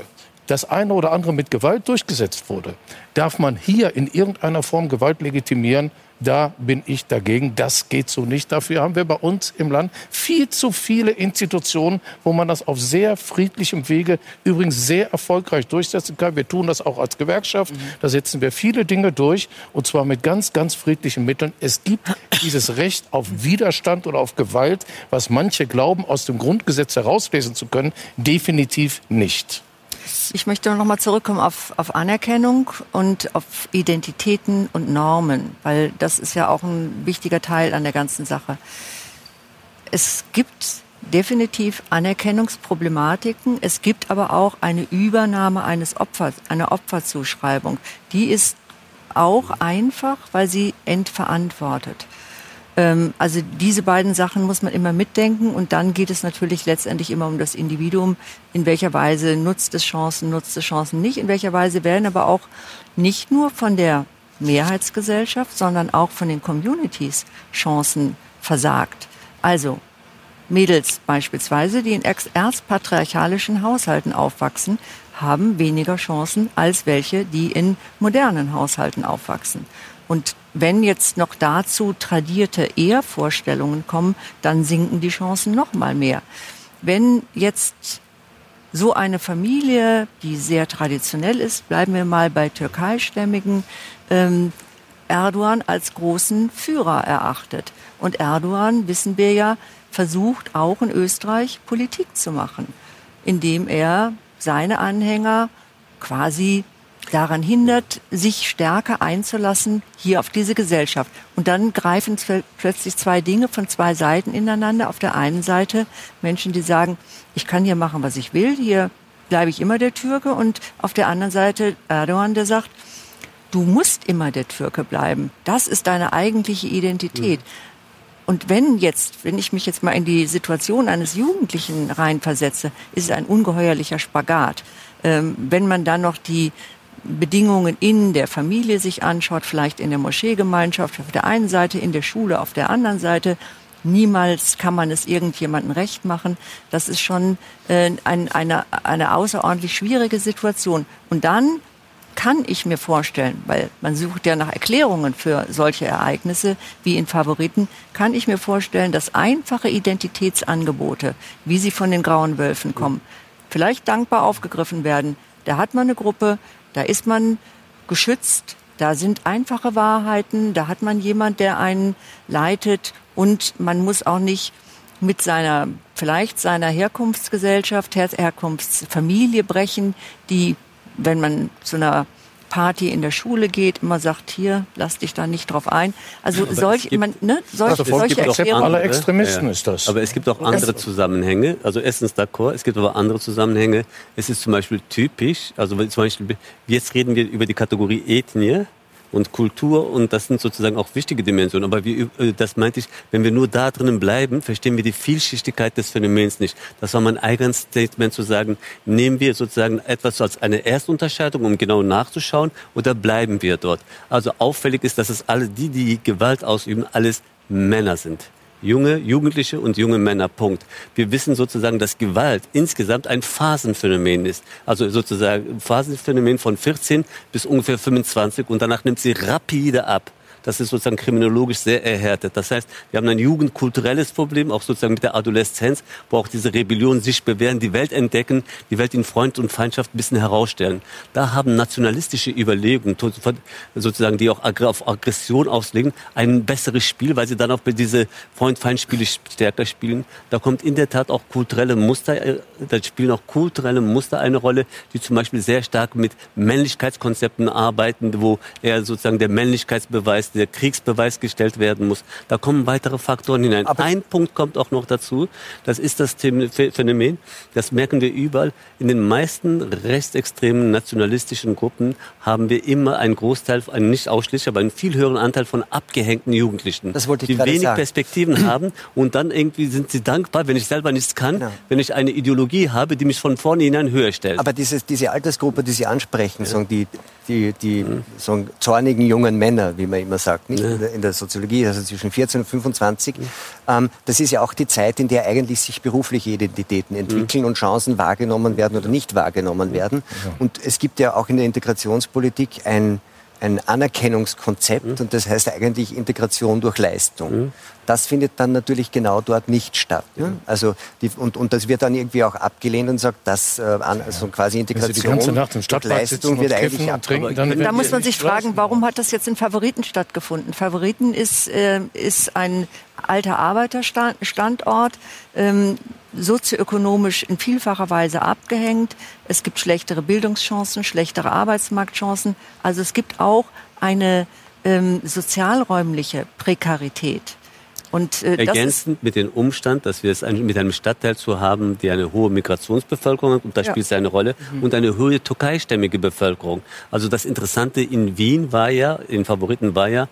das eine oder andere mit Gewalt durchgesetzt wurde, darf man hier in irgendeiner Form Gewalt legitimieren, da bin ich dagegen. Das geht so nicht. Dafür haben wir bei uns im Land viel zu viele Institutionen, wo man das auf sehr friedlichem Wege übrigens sehr erfolgreich durchsetzen kann. Wir tun das auch als Gewerkschaft. Da setzen wir viele Dinge durch und zwar mit ganz, ganz friedlichen Mitteln. Es gibt dieses Recht auf Widerstand oder auf Gewalt, was manche glauben, aus dem Grundgesetz herauslesen zu können, definitiv nicht. Ich möchte noch mal zurückkommen auf, auf Anerkennung und auf Identitäten und Normen, weil das ist ja auch ein wichtiger Teil an der ganzen Sache. Es gibt definitiv Anerkennungsproblematiken. Es gibt aber auch eine Übernahme eines Opfers, einer Opferzuschreibung. Die ist auch einfach, weil sie entverantwortet. Ähm, also diese beiden Sachen muss man immer mitdenken und dann geht es natürlich letztendlich immer um das Individuum. In welcher Weise nutzt es Chancen, nutzt es Chancen nicht? In welcher Weise werden aber auch nicht nur von der Mehrheitsgesellschaft, sondern auch von den Communities Chancen versagt. Also Mädels beispielsweise, die in erzpatriarchalischen Haushalten aufwachsen, haben weniger Chancen als welche, die in modernen Haushalten aufwachsen. Und wenn jetzt noch dazu tradierte Ehevorstellungen kommen, dann sinken die Chancen noch mal mehr. Wenn jetzt so eine Familie, die sehr traditionell ist, bleiben wir mal bei türkeistämmigen, ähm, Erdogan als großen Führer erachtet. Und Erdogan, wissen wir ja, versucht auch in Österreich Politik zu machen, indem er seine Anhänger quasi daran hindert, sich stärker einzulassen hier auf diese Gesellschaft. Und dann greifen plötzlich zwei Dinge von zwei Seiten ineinander. Auf der einen Seite Menschen, die sagen, ich kann hier machen, was ich will, hier bleibe ich immer der Türke. Und auf der anderen Seite Erdogan, der sagt, du musst immer der Türke bleiben. Das ist deine eigentliche Identität. Mhm. Und wenn jetzt, wenn ich mich jetzt mal in die Situation eines Jugendlichen reinversetze, ist es ein ungeheuerlicher Spagat. Ähm, wenn man dann noch die Bedingungen in der Familie sich anschaut, vielleicht in der Moscheegemeinschaft auf der einen Seite, in der Schule auf der anderen Seite, niemals kann man es irgendjemandem recht machen. Das ist schon äh, ein, eine, eine außerordentlich schwierige Situation. Und dann kann ich mir vorstellen, weil man sucht ja nach Erklärungen für solche Ereignisse wie in Favoriten, kann ich mir vorstellen, dass einfache Identitätsangebote, wie sie von den grauen Wölfen kommen, vielleicht dankbar aufgegriffen werden. Da hat man eine Gruppe, da ist man geschützt, da sind einfache Wahrheiten, da hat man jemand, der einen leitet und man muss auch nicht mit seiner, vielleicht seiner Herkunftsgesellschaft, Herkunftsfamilie brechen, die wenn man zu einer Party in der Schule geht, immer sagt, hier, lass dich da nicht drauf ein. Also solch, man, ne, solch, also solche Erklärungen. Aller Extremisten ja. ist das. Aber es gibt auch andere Zusammenhänge. Also erstens d'accord, es gibt aber andere Zusammenhänge. Es ist zum Beispiel typisch, also zum Beispiel, jetzt reden wir über die Kategorie Ethnie und Kultur und das sind sozusagen auch wichtige Dimensionen. Aber wie, äh, das meinte ich, wenn wir nur da drinnen bleiben, verstehen wir die Vielschichtigkeit des Phänomens nicht. Das war mein eigenes Statement zu sagen, nehmen wir sozusagen etwas als eine Erstunterscheidung, um genau nachzuschauen, oder bleiben wir dort? Also auffällig ist, dass es alle die, die Gewalt ausüben, alles Männer sind junge Jugendliche und junge Männer. Punkt. Wir wissen sozusagen, dass Gewalt insgesamt ein Phasenphänomen ist. Also sozusagen Phasenphänomen von 14 bis ungefähr 25 und danach nimmt sie rapide ab. Das ist sozusagen kriminologisch sehr erhärtet. Das heißt, wir haben ein jugendkulturelles Problem, auch sozusagen mit der Adoleszenz, wo auch diese Rebellionen sich bewähren, die Welt entdecken, die Welt in Freund und Feindschaft ein bisschen herausstellen. Da haben nationalistische Überlegungen, sozusagen, die auch auf Aggression auslegen, ein besseres Spiel, weil sie dann auch diese Freund-Feind-Spiele stärker spielen. Da kommt in der Tat auch kulturelle Muster, äh, da spielen auch kulturelle Muster eine Rolle, die zum Beispiel sehr stark mit Männlichkeitskonzepten arbeiten, wo er sozusagen der Männlichkeitsbeweis der Kriegsbeweis gestellt werden muss. Da kommen weitere Faktoren hinein. Aber Ein Punkt kommt auch noch dazu. Das ist das Phänomen. Das merken wir überall. In den meisten rechtsextremen nationalistischen Gruppen haben wir immer einen Großteil, einen nicht ausschließlich, aber einen viel höheren Anteil von abgehängten Jugendlichen, das wollte ich die wenig sagen. Perspektiven haben und dann irgendwie sind sie dankbar, wenn ich selber nichts kann, genau. wenn ich eine Ideologie habe, die mich von vornherein höher stellt. Aber dieses, diese Altersgruppe, die Sie ansprechen, ja. die, die, die mhm. so zornigen jungen Männer, wie man immer sagt, nicht? Ja. In, der, Soziologie, also zwischen 14 und 25. Mhm. Ähm, das ist ja auch die Zeit, in der eigentlich sich berufliche Identitäten entwickeln mhm. und Chancen wahrgenommen werden oder nicht wahrgenommen werden. Ja. Und es gibt ja auch in der Integrationspolitik ein ein Anerkennungskonzept mhm. und das heißt eigentlich Integration durch Leistung. Mhm. Das findet dann natürlich genau dort nicht statt. Ne? Also die, und, und das wird dann irgendwie auch abgelehnt und sagt, dass äh, also quasi Integration also durch Leistung wird eigentlich abtrinken. Da muss man sich fragen, warum hat das jetzt in Favoriten stattgefunden? Favoriten ist, äh, ist ein alter Arbeiterstandort. Ähm, sozioökonomisch in vielfacher Weise abgehängt. Es gibt schlechtere Bildungschancen, schlechtere Arbeitsmarktchancen. Also es gibt auch eine ähm, sozialräumliche Prekarität. Und, äh, Ergänzend mit dem Umstand, dass wir es ein, mit einem Stadtteil zu haben, die eine hohe Migrationsbevölkerung hat, und da ja. spielt es eine Rolle, mhm. und eine hohe türkeistämmige Bevölkerung. Also das Interessante in Wien war ja, in Favoriten war ja,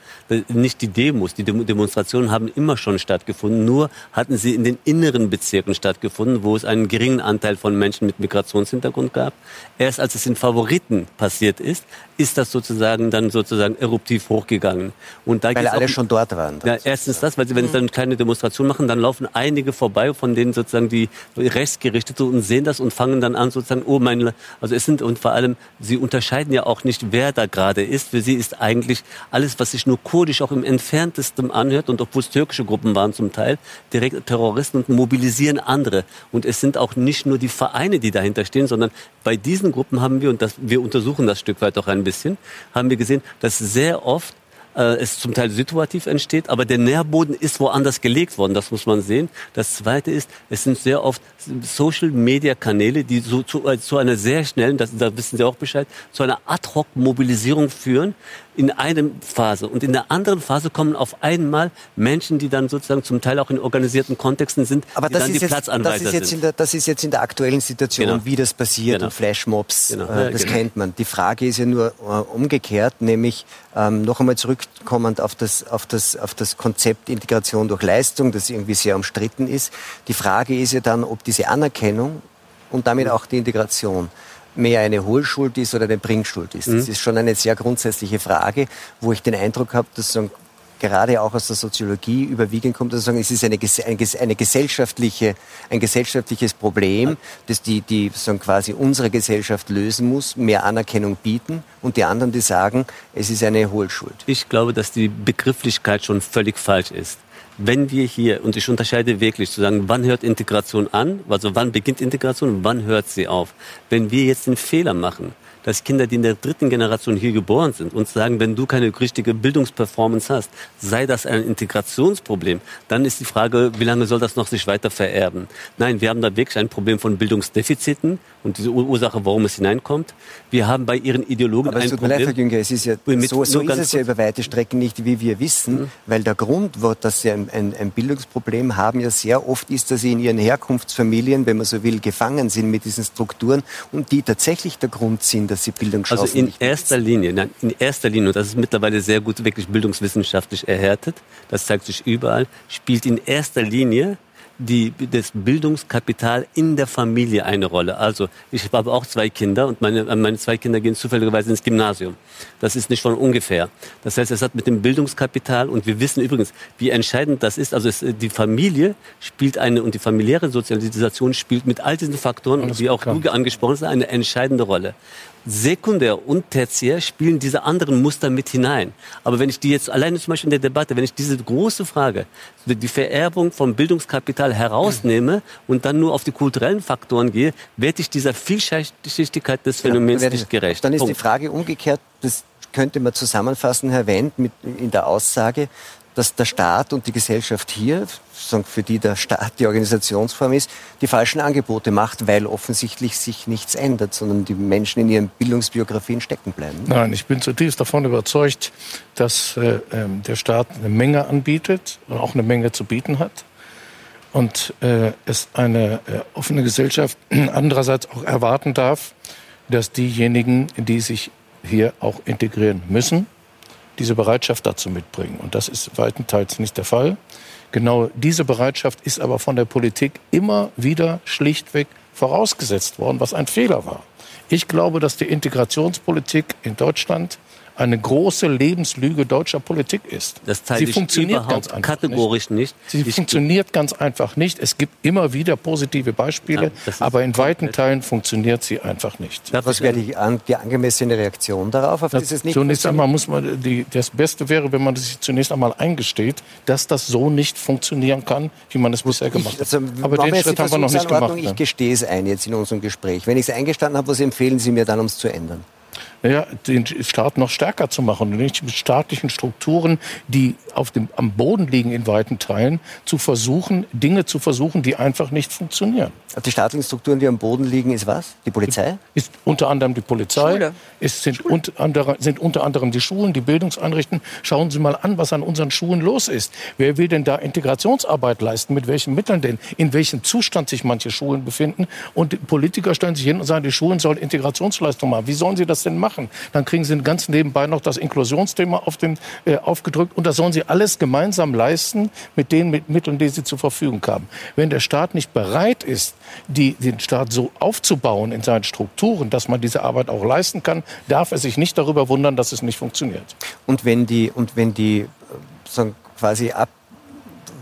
nicht die Demos, die Demonstrationen haben immer schon stattgefunden, nur hatten sie in den inneren Bezirken stattgefunden, wo es einen geringen Anteil von Menschen mit Migrationshintergrund gab. Erst als es in Favoriten passiert ist, ist das sozusagen dann sozusagen eruptiv hochgegangen. Und da weil alle auch, schon dort waren. Ja, erstens das, weil sie, wenn sie dann eine kleine Demonstration machen, dann laufen einige vorbei, von denen sozusagen die Rechtsgerichtete und sehen das und fangen dann an sozusagen, oh mein, also es sind und vor allem, sie unterscheiden ja auch nicht, wer da gerade ist. Für sie ist eigentlich alles, was sich nur kurdisch auch im entferntesten anhört und obwohl es türkische Gruppen waren zum Teil, direkt Terroristen und mobilisieren andere. Und es sind auch nicht nur die Vereine, die dahinter stehen, sondern bei diesen Gruppen haben wir, und das, wir untersuchen das Stück weit auch ein bisschen, haben wir gesehen, dass sehr oft es zum Teil situativ entsteht, aber der Nährboden ist woanders gelegt worden, das muss man sehen. Das Zweite ist, es sind sehr oft Social-Media-Kanäle, die so zu, äh, zu einer sehr schnellen, das, da wissen Sie auch Bescheid, zu einer Ad-Hoc-Mobilisierung führen, in einer Phase. Und in der anderen Phase kommen auf einmal Menschen, die dann sozusagen zum Teil auch in organisierten Kontexten sind, Aber die das dann ist die jetzt, Platzanweiser das ist jetzt sind. Der, das ist jetzt in der aktuellen Situation, genau. wie das passiert genau. und Flashmobs, genau. äh, das genau. kennt man. Die Frage ist ja nur äh, umgekehrt, nämlich ähm, noch einmal zurückkommend auf das, auf, das, auf das Konzept Integration durch Leistung, das irgendwie sehr umstritten ist. Die Frage ist ja dann, ob diese Anerkennung und damit auch die Integration mehr eine Hohlschuld ist oder eine Bringschuld ist. Mhm. Das ist schon eine sehr grundsätzliche Frage, wo ich den Eindruck habe, dass so gerade auch aus der Soziologie überwiegend kommt, dass sagen, es ist eine, eine gesellschaftliche, ein gesellschaftliches Problem, das die, die sagen, quasi unsere Gesellschaft lösen muss, mehr Anerkennung bieten und die anderen, die sagen, es ist eine Hohlschuld. Ich glaube, dass die Begrifflichkeit schon völlig falsch ist wenn wir hier, und ich unterscheide wirklich zu sagen, wann hört Integration an, also wann beginnt Integration wann hört sie auf. Wenn wir jetzt den Fehler machen, dass Kinder, die in der dritten Generation hier geboren sind, uns sagen, wenn du keine richtige Bildungsperformance hast, sei das ein Integrationsproblem, dann ist die Frage, wie lange soll das noch sich weiter vererben? Nein, wir haben da wirklich ein Problem von Bildungsdefiziten und diese Ursache, warum es hineinkommt. Wir haben bei ihren Ideologen Aber ein es tut mir leid, Herr Günger, es ist ja, so, so ist es ja über weite Strecken nicht, wie wir wissen, mhm. weil der Grund, dass sie ein, ein, ein Bildungsproblem haben, ja sehr oft ist, dass sie in ihren Herkunftsfamilien, wenn man so will, gefangen sind mit diesen Strukturen und die tatsächlich der Grund sind, dass dass sie Bildungschancen Also in erster Linie, nein, in erster Linie, und das ist mittlerweile sehr gut wirklich bildungswissenschaftlich erhärtet, das zeigt sich überall, spielt in erster Linie die, das Bildungskapital in der Familie eine Rolle. Also ich habe auch zwei Kinder und meine, meine zwei Kinder gehen zufälligerweise ins Gymnasium. Das ist nicht von ungefähr. Das heißt, es hat mit dem Bildungskapital und wir wissen übrigens, wie entscheidend das ist. Also es, die Familie spielt eine und die familiäre Sozialisation spielt mit all diesen Faktoren, wie auch du angesprochen hast, eine entscheidende Rolle. Sekundär und Tertiär spielen diese anderen Muster mit hinein. Aber wenn ich die jetzt alleine zum Beispiel in der Debatte, wenn ich diese große Frage, die Vererbung vom Bildungskapital herausnehme und dann nur auf die kulturellen Faktoren gehe, werde ich dieser Vielschichtigkeit des Phänomens ja, nicht gerecht. Dann ist Punkt. die Frage umgekehrt, das könnte man zusammenfassen, Herr Wendt, mit, in der Aussage, dass der Staat und die Gesellschaft hier, für die der Staat die Organisationsform ist, die falschen Angebote macht, weil offensichtlich sich nichts ändert, sondern die Menschen in ihren Bildungsbiografien stecken bleiben. Nein, ich bin zutiefst davon überzeugt, dass äh, ähm, der Staat eine Menge anbietet und auch eine Menge zu bieten hat und äh, es eine äh, offene Gesellschaft andererseits auch erwarten darf, dass diejenigen, die sich hier auch integrieren müssen, diese Bereitschaft dazu mitbringen. Und das ist weitenteils nicht der Fall. Genau diese Bereitschaft ist aber von der Politik immer wieder schlichtweg vorausgesetzt worden, was ein Fehler war. Ich glaube, dass die Integrationspolitik in Deutschland eine große Lebenslüge deutscher Politik ist. Das zeigt Sie funktioniert ganz einfach kategorisch nicht. nicht. Sie ich funktioniert ganz einfach nicht. Es gibt immer wieder positive Beispiele, ja, aber in weiten Teilen funktioniert sie einfach nicht. Was wäre die, die, angemessene Reaktion darauf, auf dieses nicht Zunächst einmal muss man, die, das Beste wäre, wenn man sich zunächst einmal eingesteht, dass das so nicht funktionieren kann, wie man es bisher gemacht hat. Also, aber den Schritt haben wir noch nicht gemacht. Ich gestehe es ein jetzt in unserem Gespräch. Wenn ich es eingestanden habe, was empfehlen Sie mir dann, um es zu ändern? Ja, den Staat noch stärker zu machen und nicht mit staatlichen Strukturen, die auf dem, am Boden liegen in weiten Teilen, zu versuchen, Dinge zu versuchen, die einfach nicht funktionieren. Die staatlichen Strukturen, die am Boden liegen, ist was? Die Polizei? Ist unter anderem die Polizei. Schule. Es sind, unter anderem, sind unter anderem die Schulen, die Bildungseinrichtungen. Schauen Sie mal an, was an unseren Schulen los ist. Wer will denn da Integrationsarbeit leisten? Mit welchen Mitteln denn? In welchem Zustand sich manche Schulen befinden? Und die Politiker stellen sich hin und sagen, die Schulen sollen Integrationsleistung machen. Wie sollen sie das denn machen? Dann kriegen sie ganz nebenbei noch das Inklusionsthema auf den, äh, aufgedrückt. Und das sollen sie alles gemeinsam leisten mit den mit Mitteln, die sie zur Verfügung haben. Wenn der Staat nicht bereit ist, die, den Staat so aufzubauen in seinen Strukturen, dass man diese Arbeit auch leisten kann, darf er sich nicht darüber wundern, dass es nicht funktioniert. Und wenn die, und wenn die äh, sagen, quasi ab,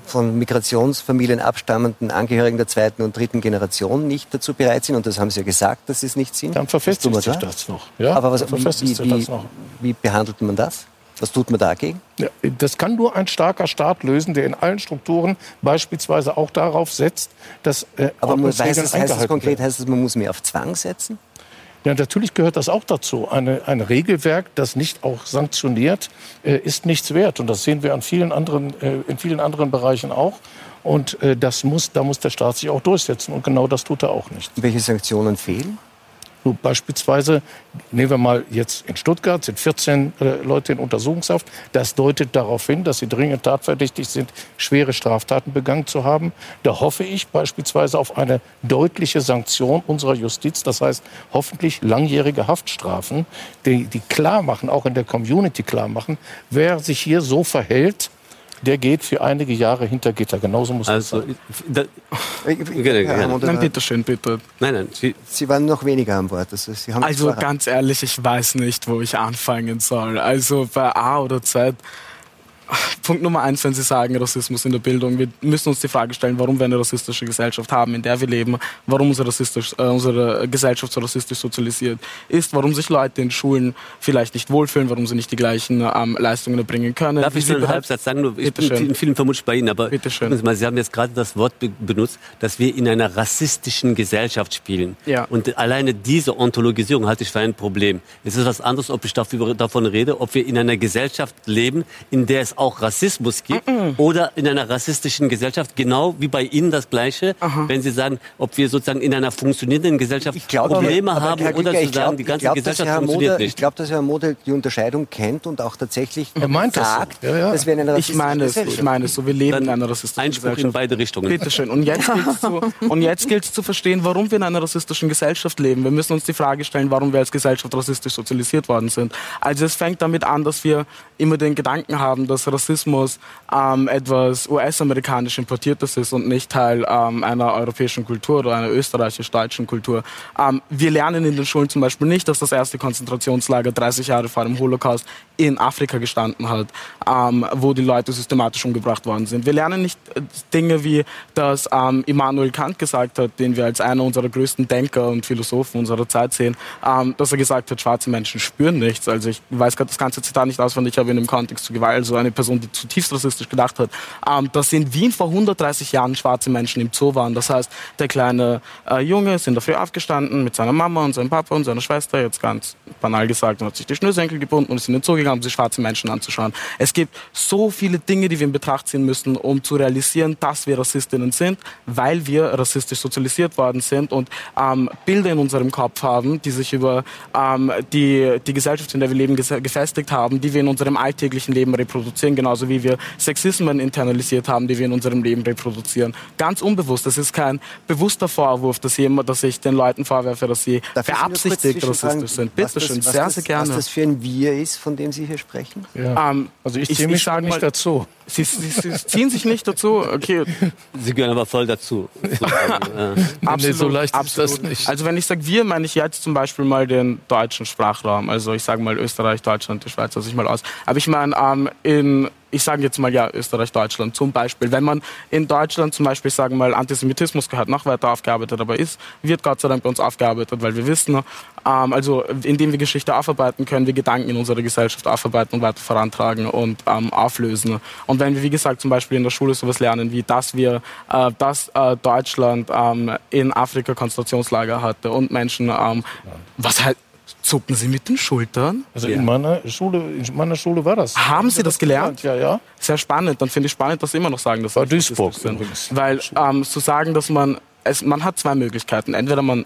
von Migrationsfamilien abstammenden Angehörigen der zweiten und dritten Generation nicht dazu bereit sind, und das haben Sie ja gesagt, dass Sie es nicht sind. Dann verfestigt tun sich das noch. Ja, Aber was, wie, wie, wie, das noch. wie behandelt man das? Was tut man dagegen? Ja, das kann nur ein starker Staat lösen, der in allen Strukturen beispielsweise auch darauf setzt, dass äh, Aber man weiß es, heißt es konkret, heißt es, man muss mehr auf Zwang setzen? Ja, natürlich gehört das auch dazu. Eine, ein Regelwerk, das nicht auch sanktioniert, äh, ist nichts wert. Und das sehen wir an vielen anderen, äh, in vielen anderen Bereichen auch. Und äh, das muss, da muss der Staat sich auch durchsetzen. Und genau das tut er auch nicht. Welche Sanktionen fehlen? Nur beispielsweise, nehmen wir mal jetzt in Stuttgart, sind 14 äh, Leute in Untersuchungshaft. Das deutet darauf hin, dass sie dringend tatverdächtig sind, schwere Straftaten begangen zu haben. Da hoffe ich beispielsweise auf eine deutliche Sanktion unserer Justiz. Das heißt, hoffentlich langjährige Haftstrafen, die, die klar machen, auch in der Community klar machen, wer sich hier so verhält, der geht für einige Jahre hinter Gitter. Genauso muss das Also, sein. da, Gerne, gerne. Nein, bitteschön, bitte. nein, nein, Sie, Sie waren noch weniger an Bord. Also, Sie haben Also ganz ehrlich, ich weiß nicht, wo ich anfangen soll. Also bei A oder Z. Punkt Nummer eins, wenn Sie sagen Rassismus in der Bildung. Wir müssen uns die Frage stellen, warum wir eine rassistische Gesellschaft haben, in der wir leben, warum unsere, äh, unsere Gesellschaft so rassistisch sozialisiert ist, warum sich Leute in Schulen vielleicht nicht wohlfühlen, warum sie nicht die gleichen ähm, Leistungen erbringen können. Darf ich sie einen Halbsatz sagen? Ich Bitte bin schön. in vielen vermutlich bei Ihnen, aber Bitte schön. mal, Sie haben jetzt gerade das Wort be benutzt, dass wir in einer rassistischen Gesellschaft spielen. Ja. Und alleine diese Ontologisierung halte ich für ein Problem. Es ist was anderes, ob ich davon rede, ob wir in einer Gesellschaft leben, in der es auch Rassismus gibt, oder in einer rassistischen Gesellschaft, genau wie bei Ihnen das Gleiche, wenn Sie sagen, ob wir sozusagen in einer funktionierenden Gesellschaft Ich glaube, Probleme aber haben Herr oder Glücker, zu ich glaub- sagen, die ich ganze glaub, dass Gesellschaft Herr funktioniert Moder, nicht. Ich glaube, dass Herr Mode die Unterscheidung kennt und auch tatsächlich Er meint das so. sagt, Ja, ja. dass wir in einer Ich rassistischen meine es, Gesellschaft ich meine es so. Wir leben in Dann einer rassistischen Einspruch Gesellschaft. in beide Richtungen. Bitteschön. Und jetzt gilt es zu, und jetzt gilt's zu verstehen, warum wir in einer rassistischen Gesellschaft leben. Wir müssen uns die Frage stellen, warum wir als Gesellschaft rassistisch sozialisiert worden sind. Also es fängt damit an, dass wir immer den Gedanken haben, dass Rassismus ähm, etwas US-amerikanisch importiertes ist und nicht Teil ähm, einer europäischen Kultur oder einer österreichisch-deutschen Kultur. Ähm, wir lernen in den Schulen zum Beispiel nicht, dass das erste Konzentrationslager 30 Jahre vor dem Holocaust in Afrika gestanden hat, ähm, wo die Leute systematisch umgebracht worden sind. Wir lernen nicht äh, Dinge wie, dass ähm, Immanuel Kant gesagt hat, den wir als einer unserer größten Denker und Philosophen unserer Zeit sehen, ähm, dass er gesagt hat, schwarze Menschen spüren nichts. Also ich weiß gerade das ganze Zitat nicht auswendig, habe in dem Kontext zu Gewalt, also eine Person, die zutiefst rassistisch gedacht hat, ähm, dass in Wien vor 130 Jahren schwarze Menschen im Zoo waren. Das heißt, der kleine äh, Junge ist in der Früh aufgestanden mit seiner Mama und seinem Papa und seiner Schwester, jetzt ganz banal gesagt, und hat sich die Schnürsenkel gebunden und ist in den Zoo gegangen, um sich schwarze Menschen anzuschauen. Es gibt so viele Dinge, die wir in Betracht ziehen müssen, um zu realisieren, dass wir Rassistinnen sind, weil wir rassistisch sozialisiert worden sind und ähm, Bilder in unserem Kopf haben, die sich über ähm, die, die Gesellschaft, in der wir leben, gefestigt haben, die wir in unserem alltäglichen Leben reproduzieren, genauso wie wir Sexismen internalisiert haben, die wir in unserem Leben reproduzieren. Ganz unbewusst. Das ist kein bewusster Vorwurf, dass, jemand, dass ich den Leuten vorwerfe, dass sie Darf ich beabsichtigt rassistisch sind. Bitte schön, was sehr, das, sehr gerne. Was das für ein Wir ist, von dem Sie hier sprechen? Ja. Ähm, Also ich ich- ich mich sag schon nicht mal- dazu. Sie, sie, sie ziehen sich nicht dazu. Okay, Sie gehören aber voll dazu. Ja. nee, so leicht ist das nicht. Also wenn ich sage wir, meine ich jetzt zum Beispiel mal den deutschen Sprachraum. Also ich sage mal Österreich, Deutschland, die Schweiz, lasse ich mal aus. Aber ich meine ähm, in ich sage jetzt mal ja Österreich, Deutschland zum Beispiel. Wenn man in Deutschland zum Beispiel sagen mal Antisemitismus gehört noch weiter aufgearbeitet, aber ist wird Gott sei Dank bei uns aufgearbeitet, weil wir wissen, ähm, also indem wir Geschichte aufarbeiten, können wir Gedanken in unserer Gesellschaft aufarbeiten und weiter vorantragen und ähm, auflösen. Und wenn wir wie gesagt zum Beispiel in der Schule sowas lernen wie, dass wir, äh, dass äh, Deutschland ähm, in Afrika Konzentrationslager hatte und Menschen, ähm, was halt Zucken Sie mit den Schultern? Also in meiner Schule, in meiner Schule war das. Haben Sie das gelernt? Ja, ja. Sehr spannend. Dann finde ich spannend, dass Sie immer noch sagen, dass Sie Bei nicht Duisburg sind. übrigens. Weil ähm, zu sagen, dass man es, man hat zwei Möglichkeiten. Entweder man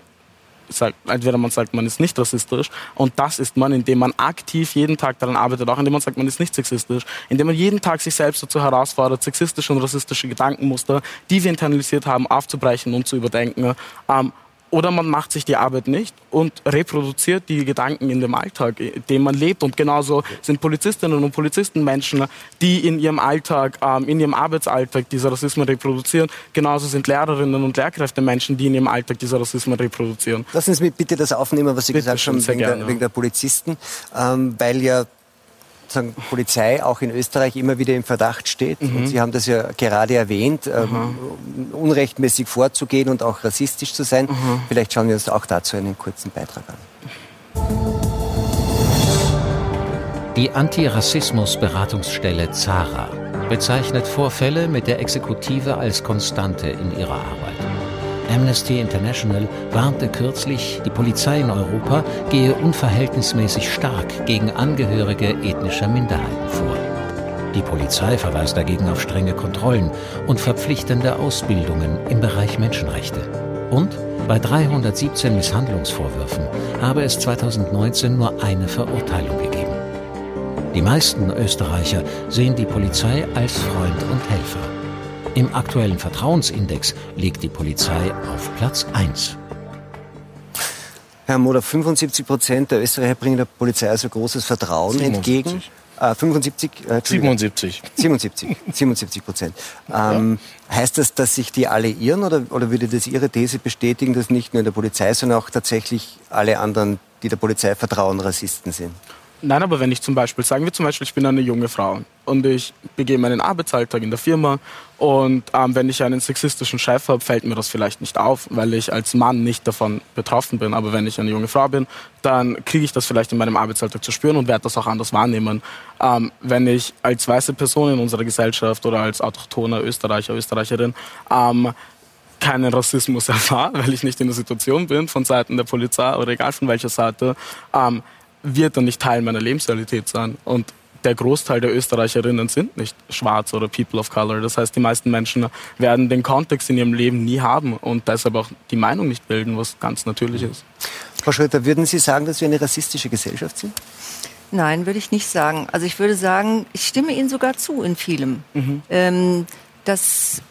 sagt, entweder man sagt, man ist nicht rassistisch und das ist man, indem man aktiv jeden Tag daran arbeitet, auch indem man sagt, man ist nicht sexistisch, indem man jeden Tag sich selbst dazu herausfordert, sexistische und rassistische Gedankenmuster, die wir internalisiert haben, aufzubrechen und zu überdenken. Ähm, oder man macht sich die Arbeit nicht und reproduziert die Gedanken in dem Alltag, in dem man lebt. Und genauso sind Polizistinnen und Polizisten Menschen, die in ihrem Alltag, ähm, in ihrem Arbeitsalltag diese Rassismen reproduzieren. Genauso sind Lehrerinnen und Lehrkräfte Menschen, die in ihrem Alltag diese Rassismen reproduzieren. Lassen Sie mich bitte das aufnehmen, was Sie Bitte gesagt haben wegen der, wegen der Polizisten, ähm, weil ja sagen, Polizei auch in Österreich immer wieder im Verdacht steht. Mhm. Und Sie haben das ja gerade erwähnt, ähm, unrechtmäßig vorzugehen und auch rassistisch zu sein. Mhm. Vielleicht schauen wir uns auch dazu einen kurzen Beitrag an. Die Antirassismus-Beratungsstelle ZARA bezeichnet Vorfälle mit der Exekutive als Konstante in ihrer Arbeit. Amnesty International warnte kürzlich, die Polizei in Europa gehe unverhältnismäßig stark gegen Angehörige ethnischer Minderheiten vor. Die Polizei verweist dagegen auf strenge Kontrollen und verpflichtende Ausbildungen im Bereich Menschenrechte. Und bei 317 Misshandlungsvorwürfen habe es 2019 nur eine Verurteilung gegeben. Die meisten Österreicher sehen die Polizei als Freund und Helfer. Im aktuellen Vertrauensindex liegt die Polizei auf Platz 1. Herr Moder, 75 Prozent der Österreicher bringen der Polizei also großes Vertrauen 77. entgegen. Äh, 75, äh, Entschuldigung. 77. 77, 77 Prozent. Ähm, Heißt das, dass sich die alle irren oder, oder würde das Ihre These bestätigen, dass nicht nur in der Polizei, sondern auch tatsächlich alle anderen, die der Polizei vertrauen, Rassisten sind? Nein, aber wenn ich zum Beispiel, sagen wir zum Beispiel, ich bin eine junge Frau und ich begehe meinen Arbeitsalltag in der Firma und ähm, wenn ich einen sexistischen Chef habe, fällt mir das vielleicht nicht auf, weil ich als Mann nicht davon betroffen bin. Aber wenn ich eine junge Frau bin, dann kriege ich das vielleicht in meinem Arbeitsalltag zu spüren und werde das auch anders wahrnehmen. Ähm, wenn ich als weiße Person in unserer Gesellschaft oder als autochthoner Österreicher, Österreicherin ähm, keinen Rassismus erfahre, weil ich nicht in der Situation bin von Seiten der Polizei oder egal von welcher Seite, ähm, wird dann nicht Teil meiner Lebensrealität sein. Und der Großteil der Österreicherinnen sind nicht schwarz oder People of Color. Das heißt, die meisten Menschen werden den Kontext in ihrem Leben nie haben und deshalb auch die Meinung nicht bilden, was ganz natürlich ist. Frau Schröter, würden Sie sagen, dass wir eine rassistische Gesellschaft sind? Nein, würde ich nicht sagen. Also ich würde sagen, ich stimme Ihnen sogar zu in vielem. Ähm, dass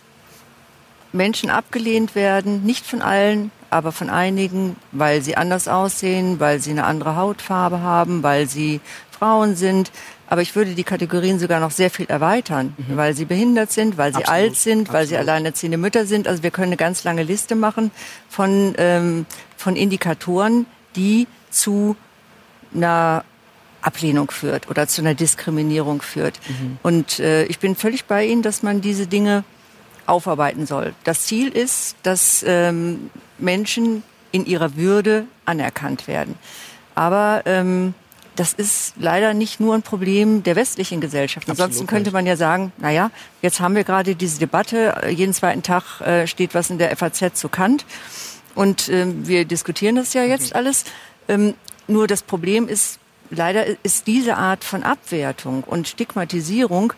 Menschen abgelehnt werden, nicht von allen, aber von einigen, weil sie anders aussehen, weil sie eine andere Hautfarbe haben, weil sie Frauen sind. Aber ich würde die Kategorien sogar noch sehr viel erweitern, weil sie behindert sind, weil sie Absolut, alt sind, weil sie absolut. alleinerziehende Mütter sind. Also wir können eine ganz lange Liste machen von, ähm, von Indikatoren, die zu einer Ablehnung führt oder zu einer Diskriminierung führt. Und äh, ich bin völlig bei Ihnen, dass man diese Dinge aufarbeiten soll. Das Ziel ist, dass ähm, Menschen in ihrer Würde anerkannt werden. Aber ähm, das ist leider nicht nur ein Problem der westlichen Gesellschaft. Ansonsten könnte man ja sagen, naja, jetzt haben wir gerade diese Debatte, äh, jeden zweiten Tag äh, steht was in der FAZ zu Kant und ähm, wir diskutieren das ja jetzt alles. Ähm, nur das Problem ist, leider ist diese Art von Abwertung und Stigmatisierung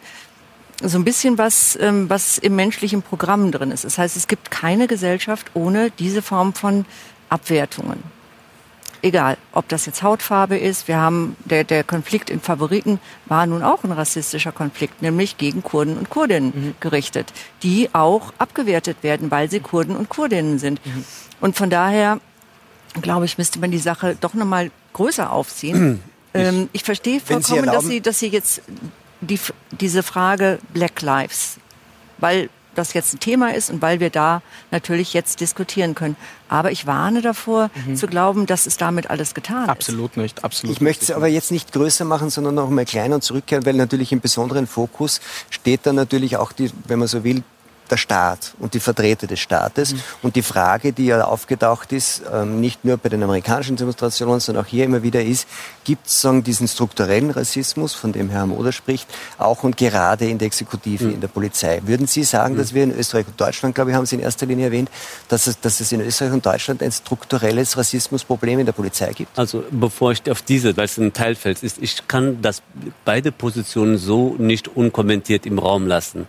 so ein bisschen was, ähm, was im menschlichen Programm drin ist. Das heißt, es gibt keine Gesellschaft ohne diese Form von Abwertungen. Egal, ob das jetzt Hautfarbe ist. Wir haben, der, der Konflikt in Favoriten war nun auch ein rassistischer Konflikt, nämlich gegen Kurden und Kurdinnen gerichtet, die auch abgewertet werden, weil sie Kurden und Kurdinnen sind. Und von daher, glaube ich, müsste man die Sache doch nochmal größer aufziehen. ähm, ich verstehe vollkommen, dass erlauben- Sie, dass Sie jetzt die, diese Frage Black Lives, weil das jetzt ein Thema ist und weil wir da natürlich jetzt diskutieren können. Aber ich warne davor, zu glauben, dass es damit alles getan ist. Absolut nicht, absolut Ich möchte es aber jetzt nicht größer machen, sondern noch mal kleiner und zurückkehren, weil natürlich im besonderen Fokus steht dann natürlich auch, die, wenn man so will, der Staat und die Vertreter des Staates. Mhm. Und die Frage, die ja aufgetaucht ist, ähm, nicht nur bei den amerikanischen Demonstrationen, sondern auch hier immer wieder ist, gibt es diesen strukturellen Rassismus, von dem Herr Moder spricht, auch und gerade in der Exekutive, mhm. in der Polizei. Würden Sie sagen, mhm. dass wir in Österreich und Deutschland, glaube ich, haben Sie in erster Linie erwähnt, dass es, dass es in Österreich und Deutschland ein strukturelles Rassismusproblem in der Polizei gibt? Also bevor ich auf diese, weil es ein Teilfeld ist, ich kann das beide Positionen so nicht unkommentiert im Raum lassen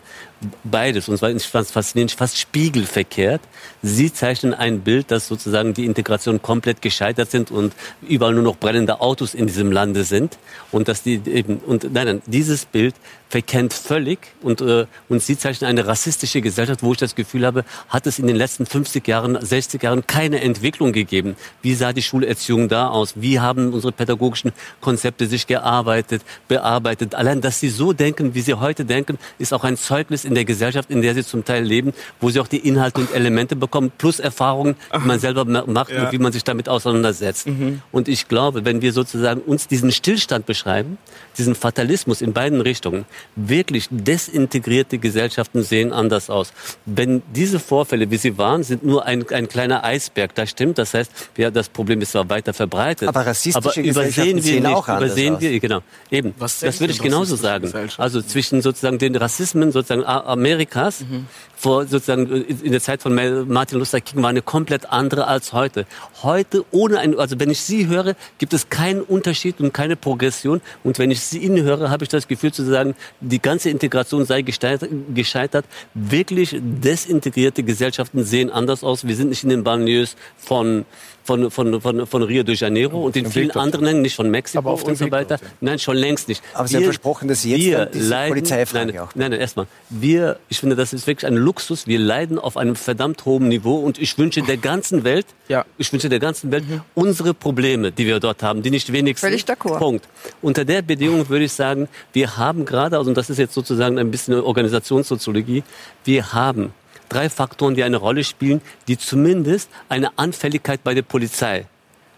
beides, und zwar faszinierend, fast spiegelverkehrt. Sie zeichnen ein Bild, dass sozusagen die Integration komplett gescheitert sind und überall nur noch brennende Autos in diesem Lande sind. Und dass die eben, und nein, nein, dieses Bild verkennt völlig und, äh, und sie zeichnen eine rassistische Gesellschaft, wo ich das Gefühl habe, hat es in den letzten 50 Jahren, 60 Jahren keine Entwicklung gegeben. Wie sah die Schulerziehung da aus? Wie haben unsere pädagogischen Konzepte sich gearbeitet, bearbeitet? Allein, dass sie so denken, wie sie heute denken, ist auch ein Zeugnis in der Gesellschaft, in der sie zum Teil leben, wo sie auch die Inhalte und Elemente bekommen, plus Erfahrungen, die man selber macht ja. und wie man sich damit auseinandersetzt. Mhm. Und ich glaube, wenn wir sozusagen uns diesen Stillstand beschreiben, diesen Fatalismus in beiden Richtungen, wirklich desintegrierte Gesellschaften sehen anders aus. Wenn diese Vorfälle, wie sie waren, sind nur ein, ein kleiner Eisberg, das stimmt. Das heißt, ja, das Problem ist zwar weiter verbreitet. Aber rassistische aber übersehen wir nicht, auch übersehen wir, genau, eben. das würde ich genauso sagen. Also zwischen sozusagen den Rassismen sozusagen Amerikas mhm vor sozusagen in der Zeit von Martin Luther King war eine komplett andere als heute. Heute ohne ein, also wenn ich Sie höre, gibt es keinen Unterschied und keine Progression. Und wenn ich Sie Ihnen höre, habe ich das Gefühl zu sagen, die ganze Integration sei gescheitert. Wirklich desintegrierte Gesellschaften sehen anders aus. Wir sind nicht in den Banlieues von von, von, von, von Rio de Janeiro und in vielen anderen Ländern, nicht von Mexiko und so weiter. Nein, schon längst nicht. Aber Sie wir, haben versprochen, dass Sie jetzt wir diese leiden, Polizeifrage nein, auch. Nein, nein, erstmal. Wir, ich finde, das ist wirklich ein Luxus. Wir leiden auf einem verdammt hohen Niveau und ich wünsche der ganzen Welt, ja. ich wünsche der ganzen Welt mhm. unsere Probleme, die wir dort haben, die nicht wenigstens. Völlig d'accord. Punkt. Unter der Bedingung würde ich sagen, wir haben gerade, also das ist jetzt sozusagen ein bisschen Organisationssoziologie, wir haben drei Faktoren, die eine Rolle spielen, die zumindest eine Anfälligkeit bei der Polizei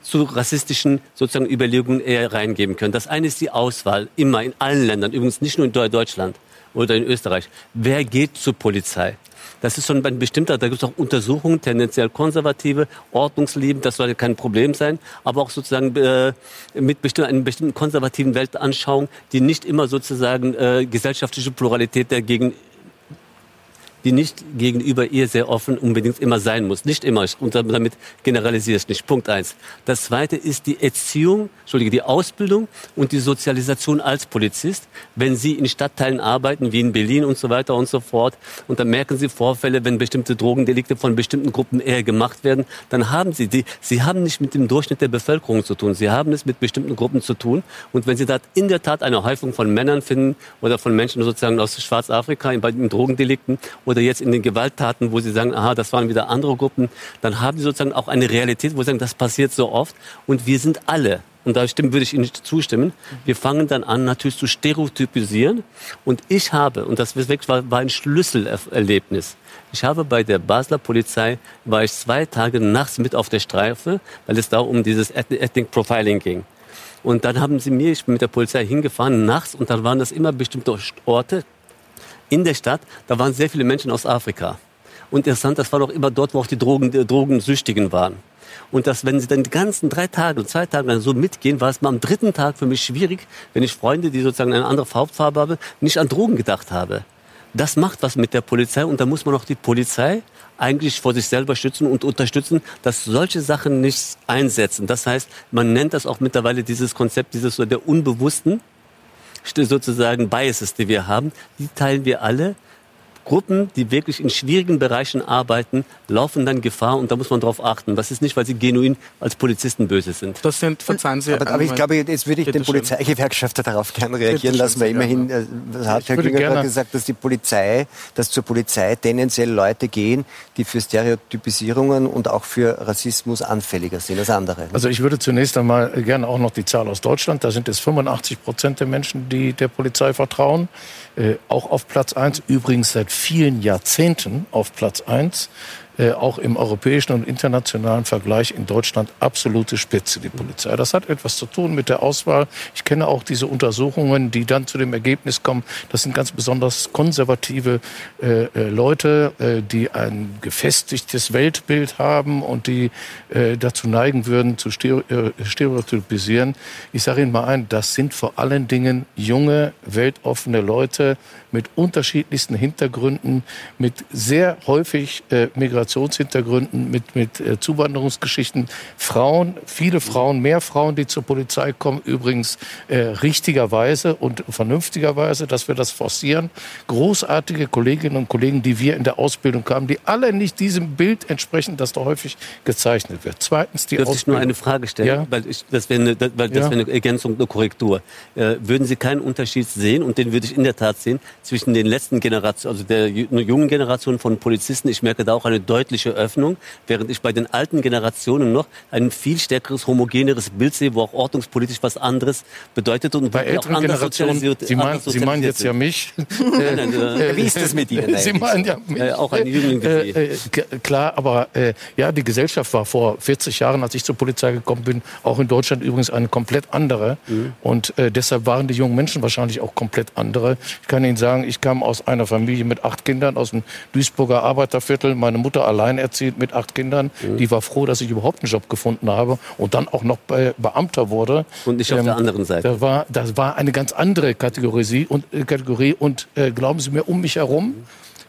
zu rassistischen sozusagen Überlegungen eher reingeben können. Das eine ist die Auswahl, immer in allen Ländern, übrigens nicht nur in Deutschland oder in Österreich. Wer geht zur Polizei? Das ist schon ein bestimmter, da gibt es auch Untersuchungen, tendenziell konservative, ordnungsliebend, das sollte kein Problem sein, aber auch sozusagen äh, mit bestimm einer bestimmten konservativen Weltanschauung, die nicht immer sozusagen äh, gesellschaftliche Pluralität dagegen die nicht gegenüber ihr sehr offen unbedingt immer sein muss. Nicht immer. Und damit generalisiere ich nicht. Punkt eins. Das zweite ist die Erziehung, Entschuldige, die Ausbildung und die Sozialisation als Polizist. Wenn Sie in Stadtteilen arbeiten, wie in Berlin und so weiter und so fort, und dann merken Sie Vorfälle, wenn bestimmte Drogendelikte von bestimmten Gruppen eher gemacht werden, dann haben Sie die, Sie haben nicht mit dem Durchschnitt der Bevölkerung zu tun. Sie haben es mit bestimmten Gruppen zu tun. Und wenn Sie dort in der Tat eine Häufung von Männern finden oder von Menschen sozusagen aus Schwarzafrika in, in Drogendelikten oder jetzt in den Gewalttaten, wo sie sagen, aha, das waren wieder andere Gruppen, dann haben sie sozusagen auch eine Realität, wo sie sagen, das passiert so oft und wir sind alle und da würde ich Ihnen zustimmen. Wir fangen dann an, natürlich zu stereotypisieren. Und ich habe, und das war ein Schlüsselerlebnis. Ich habe bei der Basler Polizei, war ich zwei Tage nachts mit auf der Streife, weil es da um dieses Ethnic Profiling ging. Und dann haben sie mir, ich bin mit der Polizei hingefahren, nachts, und dann waren das immer bestimmte Orte, in der Stadt, da waren sehr viele Menschen aus Afrika. Und interessant, das war doch immer dort, wo auch die, Drogen, die Drogensüchtigen waren. Und dass, wenn sie dann die ganzen drei Tage, zwei Tage so mitgehen, war es mal am dritten Tag für mich schwierig, wenn ich Freunde, die sozusagen eine andere Hauptfarbe haben, nicht an Drogen gedacht habe. Das macht was mit der Polizei und da muss man auch die Polizei eigentlich vor sich selber schützen und unterstützen, dass solche Sachen nicht einsetzen. Das heißt, man nennt das auch mittlerweile dieses Konzept dieses so der unbewussten sozusagen Biases, die wir haben, die teilen wir alle. Gruppen, die wirklich in schwierigen Bereichen arbeiten, laufen dann Gefahr und da muss man darauf achten. Das ist nicht, weil sie genuin als Polizisten böse sind. Das sind, verzeihen Sie. Aber, aber ich glaube, jetzt würde ich den Polizeigewerkschafter darauf gerne reagieren lassen, weil immerhin äh, hat Herr Günger gesagt, dass die Polizei, dass zur Polizei tendenziell Leute gehen, die für Stereotypisierungen und auch für Rassismus anfälliger sind als andere. Also ich würde zunächst einmal gerne auch noch die Zahl aus Deutschland, da sind es 85 Prozent der Menschen, die der Polizei vertrauen, äh, auch auf Platz eins. Übrigens seit vielen Jahrzehnten auf Platz eins. Äh, auch im europäischen und internationalen Vergleich in Deutschland absolute Spitze, die Polizei. Das hat etwas zu tun mit der Auswahl. Ich kenne auch diese Untersuchungen, die dann zu dem Ergebnis kommen, das sind ganz besonders konservative äh, äh Leute, äh, die ein gefestigtes Weltbild haben und die äh, dazu neigen würden, zu stereotypisieren. Ich sage Ihnen mal ein, das sind vor allen Dingen junge, weltoffene Leute, mit unterschiedlichsten Hintergründen, mit sehr häufig äh, Migrationshintergründen, mit, mit äh, Zuwanderungsgeschichten. Frauen, viele Frauen, mehr Frauen, die zur Polizei kommen, übrigens äh, richtigerweise und vernünftigerweise, dass wir das forcieren. Großartige Kolleginnen und Kollegen, die wir in der Ausbildung haben, die alle nicht diesem Bild entsprechen, das da häufig gezeichnet wird. Zweitens die Dürfte Ausbildung. ich nur eine Frage stellen, ja? weil ich, das wäre eine, das wäre eine Ergänzung, eine Korrektur. Äh, würden Sie keinen Unterschied sehen, und den würde ich in der Tat sehen, zwischen den letzten Generationen, also der jungen Generation von Polizisten. Ich merke da auch eine deutliche Öffnung, während ich bei den alten Generationen noch ein viel stärkeres, homogeneres Bild sehe, wo auch ordnungspolitisch was anderes bedeutet und bei älteren Generationen. Sie, meinen, Sie meinen jetzt ja mich. nein, nein, äh, Wie ist das mit Ihnen? Sie meinen ja mich. Äh, auch ein Jüngling. Äh, äh, klar, aber äh, ja, die Gesellschaft war vor 40 Jahren, als ich zur Polizei gekommen bin, auch in Deutschland übrigens eine komplett andere. Mhm. Und äh, deshalb waren die jungen Menschen wahrscheinlich auch komplett andere. Ich kann Ihnen sagen, ich kam aus einer Familie mit acht Kindern aus dem Duisburger Arbeiterviertel. Meine Mutter allein erzählt mit acht Kindern. Mhm. Die war froh, dass ich überhaupt einen Job gefunden habe und dann auch noch Be Beamter wurde. Und nicht auf ähm, der anderen Seite. Das war, das war eine ganz andere Kategorie und, äh, Kategorie und äh, glauben Sie mir, um mich herum mhm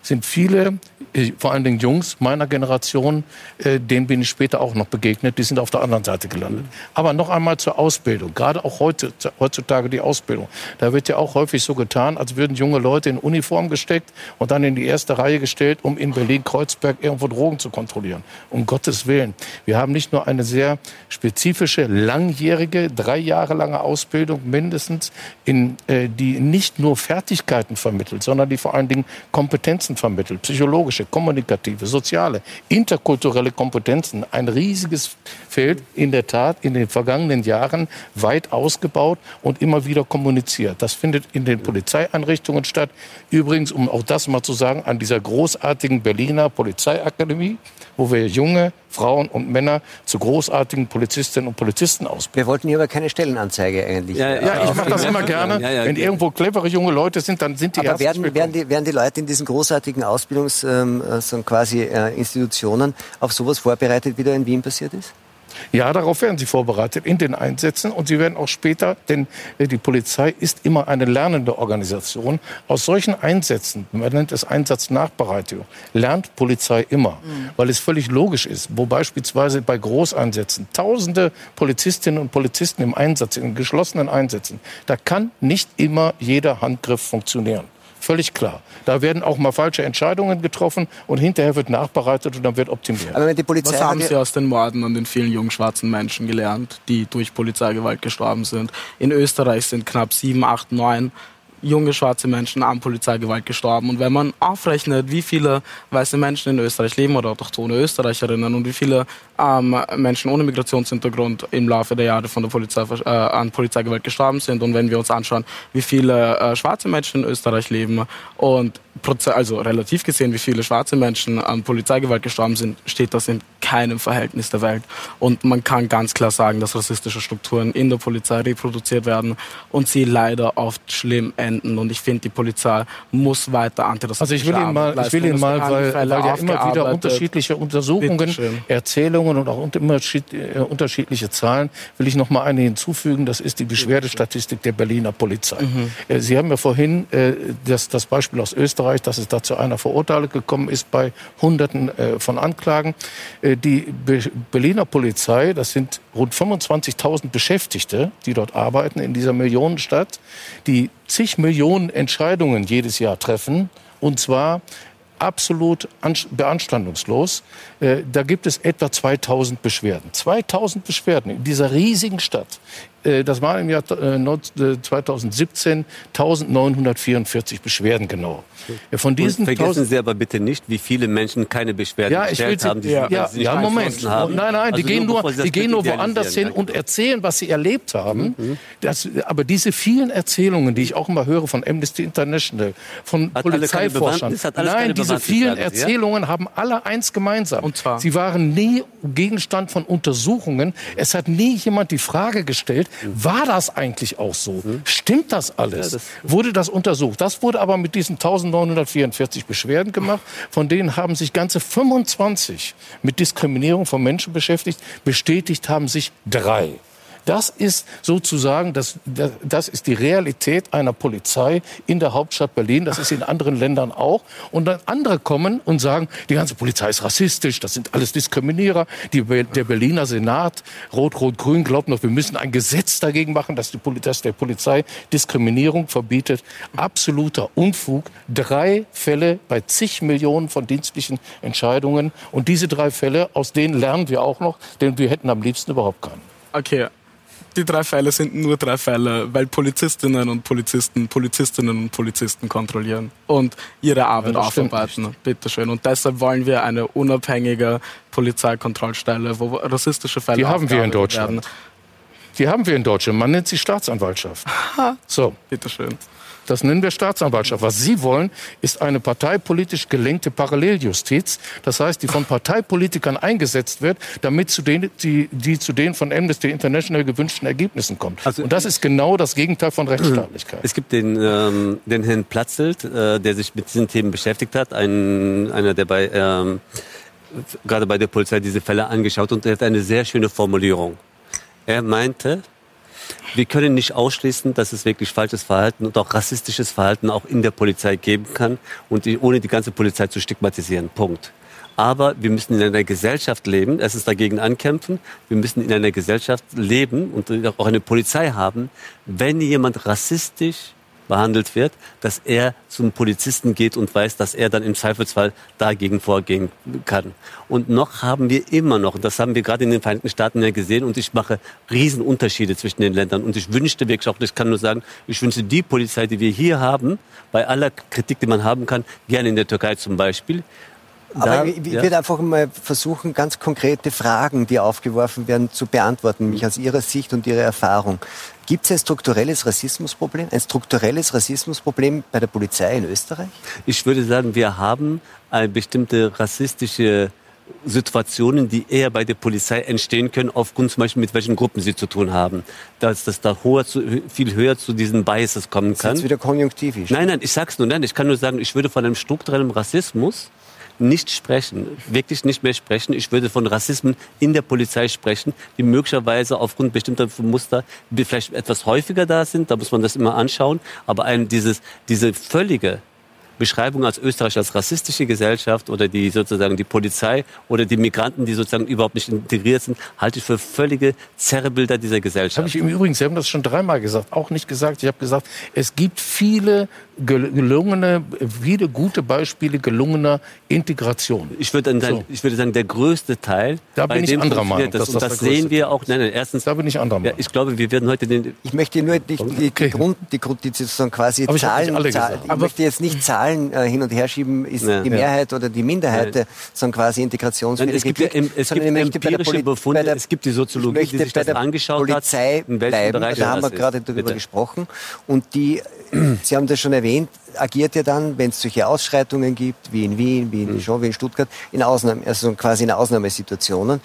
sind viele, äh, vor allen Dingen Jungs meiner Generation, äh, denen bin ich später auch noch begegnet, die sind auf der anderen Seite gelandet. Aber noch einmal zur Ausbildung, gerade auch heute, heutzutage die Ausbildung. Da wird ja auch häufig so getan, als würden junge Leute in Uniform gesteckt und dann in die erste Reihe gestellt, um in Berlin-Kreuzberg irgendwo Drogen zu kontrollieren. Um Gottes Willen. Wir haben nicht nur eine sehr spezifische, langjährige, drei Jahre lange Ausbildung mindestens, in, äh, die nicht nur Fertigkeiten vermittelt, sondern die vor allen Dingen Kompetenzen Kompetenzen vermittelt, psychologische, kommunikative, soziale, interkulturelle Kompetenzen. Ein riesiges Feld, in der Tat in den vergangenen Jahren weit ausgebaut und immer wieder kommuniziert. Das findet in den Polizeieinrichtungen statt. Übrigens, um auch das mal zu sagen, an dieser großartigen Berliner Polizeiakademie, wo wir junge Frauen und Männer zu großartigen Polizistinnen und Polizisten ausbilden. Wir wollten hier aber keine Stellenanzeige eigentlich. Ja, ja, ja ich mache das immer gerne. Ja, ja, Wenn irgendwo clevere junge Leute sind, dann sind die Aber werden, werden, die, werden die Leute in diesen großartigen Ausbildungs, ähm, so quasi äh, Institutionen auf sowas vorbereitet, wie da in Wien passiert ist? Ja, darauf werden sie vorbereitet in den Einsätzen und sie werden auch später, denn äh, die Polizei ist immer eine lernende Organisation. Aus solchen Einsätzen, man nennt es Einsatznachbereitung, lernt Polizei immer, mhm. weil es völlig logisch ist, wo beispielsweise bei Großeinsätzen tausende Polizistinnen und Polizisten im Einsatz, in geschlossenen Einsätzen, da kann nicht immer jeder Handgriff funktionieren. Völlig klar. Da werden auch mal falsche Entscheidungen getroffen und hinterher wird nachbereitet und dann wird optimiert. Aber wenn die Polizei Was haben Sie aus den Morden an den vielen jungen schwarzen Menschen gelernt, die durch Polizeigewalt gestorben sind? In Österreich sind knapp sieben, acht, neun junge schwarze Menschen an Polizeigewalt gestorben. Und wenn man aufrechnet, wie viele weiße Menschen in Österreich leben oder autochtone Österreicherinnen und wie viele ähm, Menschen ohne Migrationshintergrund im Laufe der Jahre von der Polizei, äh, an Polizeigewalt gestorben sind und wenn wir uns anschauen, wie viele äh, schwarze Menschen in Österreich leben und also relativ gesehen, wie viele schwarze Menschen an Polizeigewalt gestorben sind, steht das in keinem Verhältnis der Welt. Und man kann ganz klar sagen, dass rassistische Strukturen in der Polizei reproduziert werden und sie leider oft schlimm enden. Und ich finde, die Polizei muss weiter antirassistische Also ich will Ihnen mal, ich will Ihnen mal weil, weil ja immer wieder unterschiedliche Untersuchungen, Erzählungen und auch äh, unterschiedliche Zahlen, will ich noch mal eine hinzufügen. Das ist die Beschwerdestatistik der Berliner Polizei. Mhm. Äh, sie haben ja vorhin äh, das, das Beispiel aus Österreich dass es da zu einer Verurteilung gekommen ist bei Hunderten von Anklagen. Die Be Berliner Polizei, das sind rund 25.000 Beschäftigte, die dort arbeiten in dieser Millionenstadt, die zig Millionen Entscheidungen jedes Jahr treffen. Und zwar absolut beanstandungslos. Äh, da gibt es etwa 2000 Beschwerden. 2000 Beschwerden in dieser riesigen Stadt. Äh, das waren im Jahr 2017 äh, 1944 Beschwerden genau. Von diesen Und vergessen Sie aber bitte nicht, wie viele Menschen keine Beschwerden ja, gestellt haben, die ja, ja, ja Moment. Haben. Nein, nein, also die gehen nur, die gehen nur woanders hin und erzählen, was sie erlebt haben. Mhm. Das, aber diese vielen Erzählungen, die ich auch immer höre von Amnesty International, von hat Polizeiforschern, nein, die diese vielen Erzählungen ja? haben alle eins gemeinsam. Und zwar? Sie waren nie Gegenstand von Untersuchungen. Es hat nie jemand die Frage gestellt, mhm. War das eigentlich auch so? Mhm. Stimmt das alles? Ja, das wurde das untersucht? Das wurde aber mit diesen 1944 Beschwerden gemacht. Von denen haben sich ganze 25 mit Diskriminierung von Menschen beschäftigt. Bestätigt haben sich drei. Das ist sozusagen, das, das ist die Realität einer Polizei in der Hauptstadt Berlin. Das ist in anderen Ländern auch. Und dann andere kommen und sagen, die ganze Polizei ist rassistisch, das sind alles Diskriminierer. Die, der Berliner Senat, Rot-Rot-Grün, glaubt noch, wir müssen ein Gesetz dagegen machen, dass, die, dass der Polizei Diskriminierung verbietet. Absoluter Unfug. Drei Fälle bei zig Millionen von dienstlichen Entscheidungen. Und diese drei Fälle, aus denen lernen wir auch noch, denn wir hätten am liebsten überhaupt keinen. Okay, die drei Fälle sind nur drei Fälle, weil Polizistinnen und Polizisten Polizistinnen und Polizisten kontrollieren und ihre Arbeit ja, aufarbeiten. Bitteschön. Und deshalb wollen wir eine unabhängige Polizeikontrollstelle, wo rassistische Fälle Die haben wir in Deutschland. Werden. Die haben wir in Deutschland. Man nennt sie Staatsanwaltschaft. so. Bitteschön. Das nennen wir Staatsanwaltschaft. Was Sie wollen, ist eine parteipolitisch gelenkte Paralleljustiz. Das heißt, die von Parteipolitikern eingesetzt wird, damit zu den, die, die zu den von Amnesty International gewünschten Ergebnissen kommt. Also, Und das ist genau das Gegenteil von Rechtsstaatlichkeit. Es gibt den, ähm, den Herrn Platzelt, äh, der sich mit diesen Themen beschäftigt hat, ein, einer, der bei ähm, gerade bei der Polizei diese Fälle angeschaut und er hat eine sehr schöne Formulierung. Er meinte, wir können nicht ausschließen, dass es wirklich falsches Verhalten und auch rassistisches Verhalten auch in der Polizei geben kann und die, ohne die ganze Polizei zu stigmatisieren. Punkt. Aber wir müssen in einer Gesellschaft leben, ist dagegen ankämpfen. Wir müssen in einer Gesellschaft leben und auch eine Polizei haben. Wenn jemand rassistisch behandelt wird, dass er zum Polizisten geht und weiß, dass er dann im Zweifelsfall dagegen vorgehen kann. Und noch haben wir immer noch, das haben wir gerade in den Vereinigten Staaten ja gesehen, und ich mache Riesenunterschiede zwischen den Ländern. Und ich wünschte wirklich auch, ich kann nur sagen, ich wünsche die Polizei, die wir hier haben, bei aller Kritik, die man haben kann, gerne in der Türkei zum Beispiel, aber ich, ich ja. würde einfach mal versuchen, ganz konkrete Fragen, die aufgeworfen werden, zu beantworten, mich aus Ihrer Sicht und Ihrer Erfahrung. Gibt es ein strukturelles Rassismusproblem, ein strukturelles Rassismusproblem bei der Polizei in Österreich? Ich würde sagen, wir haben eine bestimmte rassistische Situationen, die eher bei der Polizei entstehen können, aufgrund zum Beispiel mit welchen Gruppen sie zu tun haben. Dass das da hoher zu, viel höher zu diesen Biases kommen kann. Das ist wieder konjunktivisch. Nein, nein, ich sag's nur, nein, ich kann nur sagen, ich würde von einem strukturellen Rassismus nicht sprechen, wirklich nicht mehr sprechen. Ich würde von Rassismen in der Polizei sprechen, die möglicherweise aufgrund bestimmter Muster vielleicht etwas häufiger da sind. Da muss man das immer anschauen. Aber ein, dieses, diese völlige Beschreibung als Österreich als rassistische Gesellschaft oder die sozusagen die Polizei oder die Migranten, die sozusagen überhaupt nicht integriert sind, halte ich für völlige Zerrebilder dieser Gesellschaft. Habe ich im Übrigen, Sie haben das schon dreimal gesagt, auch nicht gesagt. Ich habe gesagt, es gibt viele gelungene, viele gute Beispiele gelungener Integration. Ich würde, dann, so. ich würde sagen, der größte Teil. Da bin ich anderer Meinung. Das, und das sehen wir auch. Nein, nein, erstens. Da bin ich anderer Meinung. Ja, ich glaube, wir werden heute den. Ich möchte nur die, die, die Grund, die, die sozusagen quasi Aber Zahlen. Ich, Zahl, ich möchte jetzt nicht Zahlen äh, hin und her schieben, ist ja. die Mehrheit oder die Minderheit, sondern quasi Integrationsfähige. Es gibt, ja, es gibt empirische Befunde, der, es gibt die Soziologie, die sich das angeschaut Polizei hat. Polizei bleiben, da haben wir gerade darüber gesprochen. Und die, Sie haben das schon erwähnt, agiert ja dann, wenn es solche Ausschreitungen gibt, wie in Wien, wie in mhm. Dijon, wie in Stuttgart, in Ausnahme, also quasi in Ausnahmesituationen.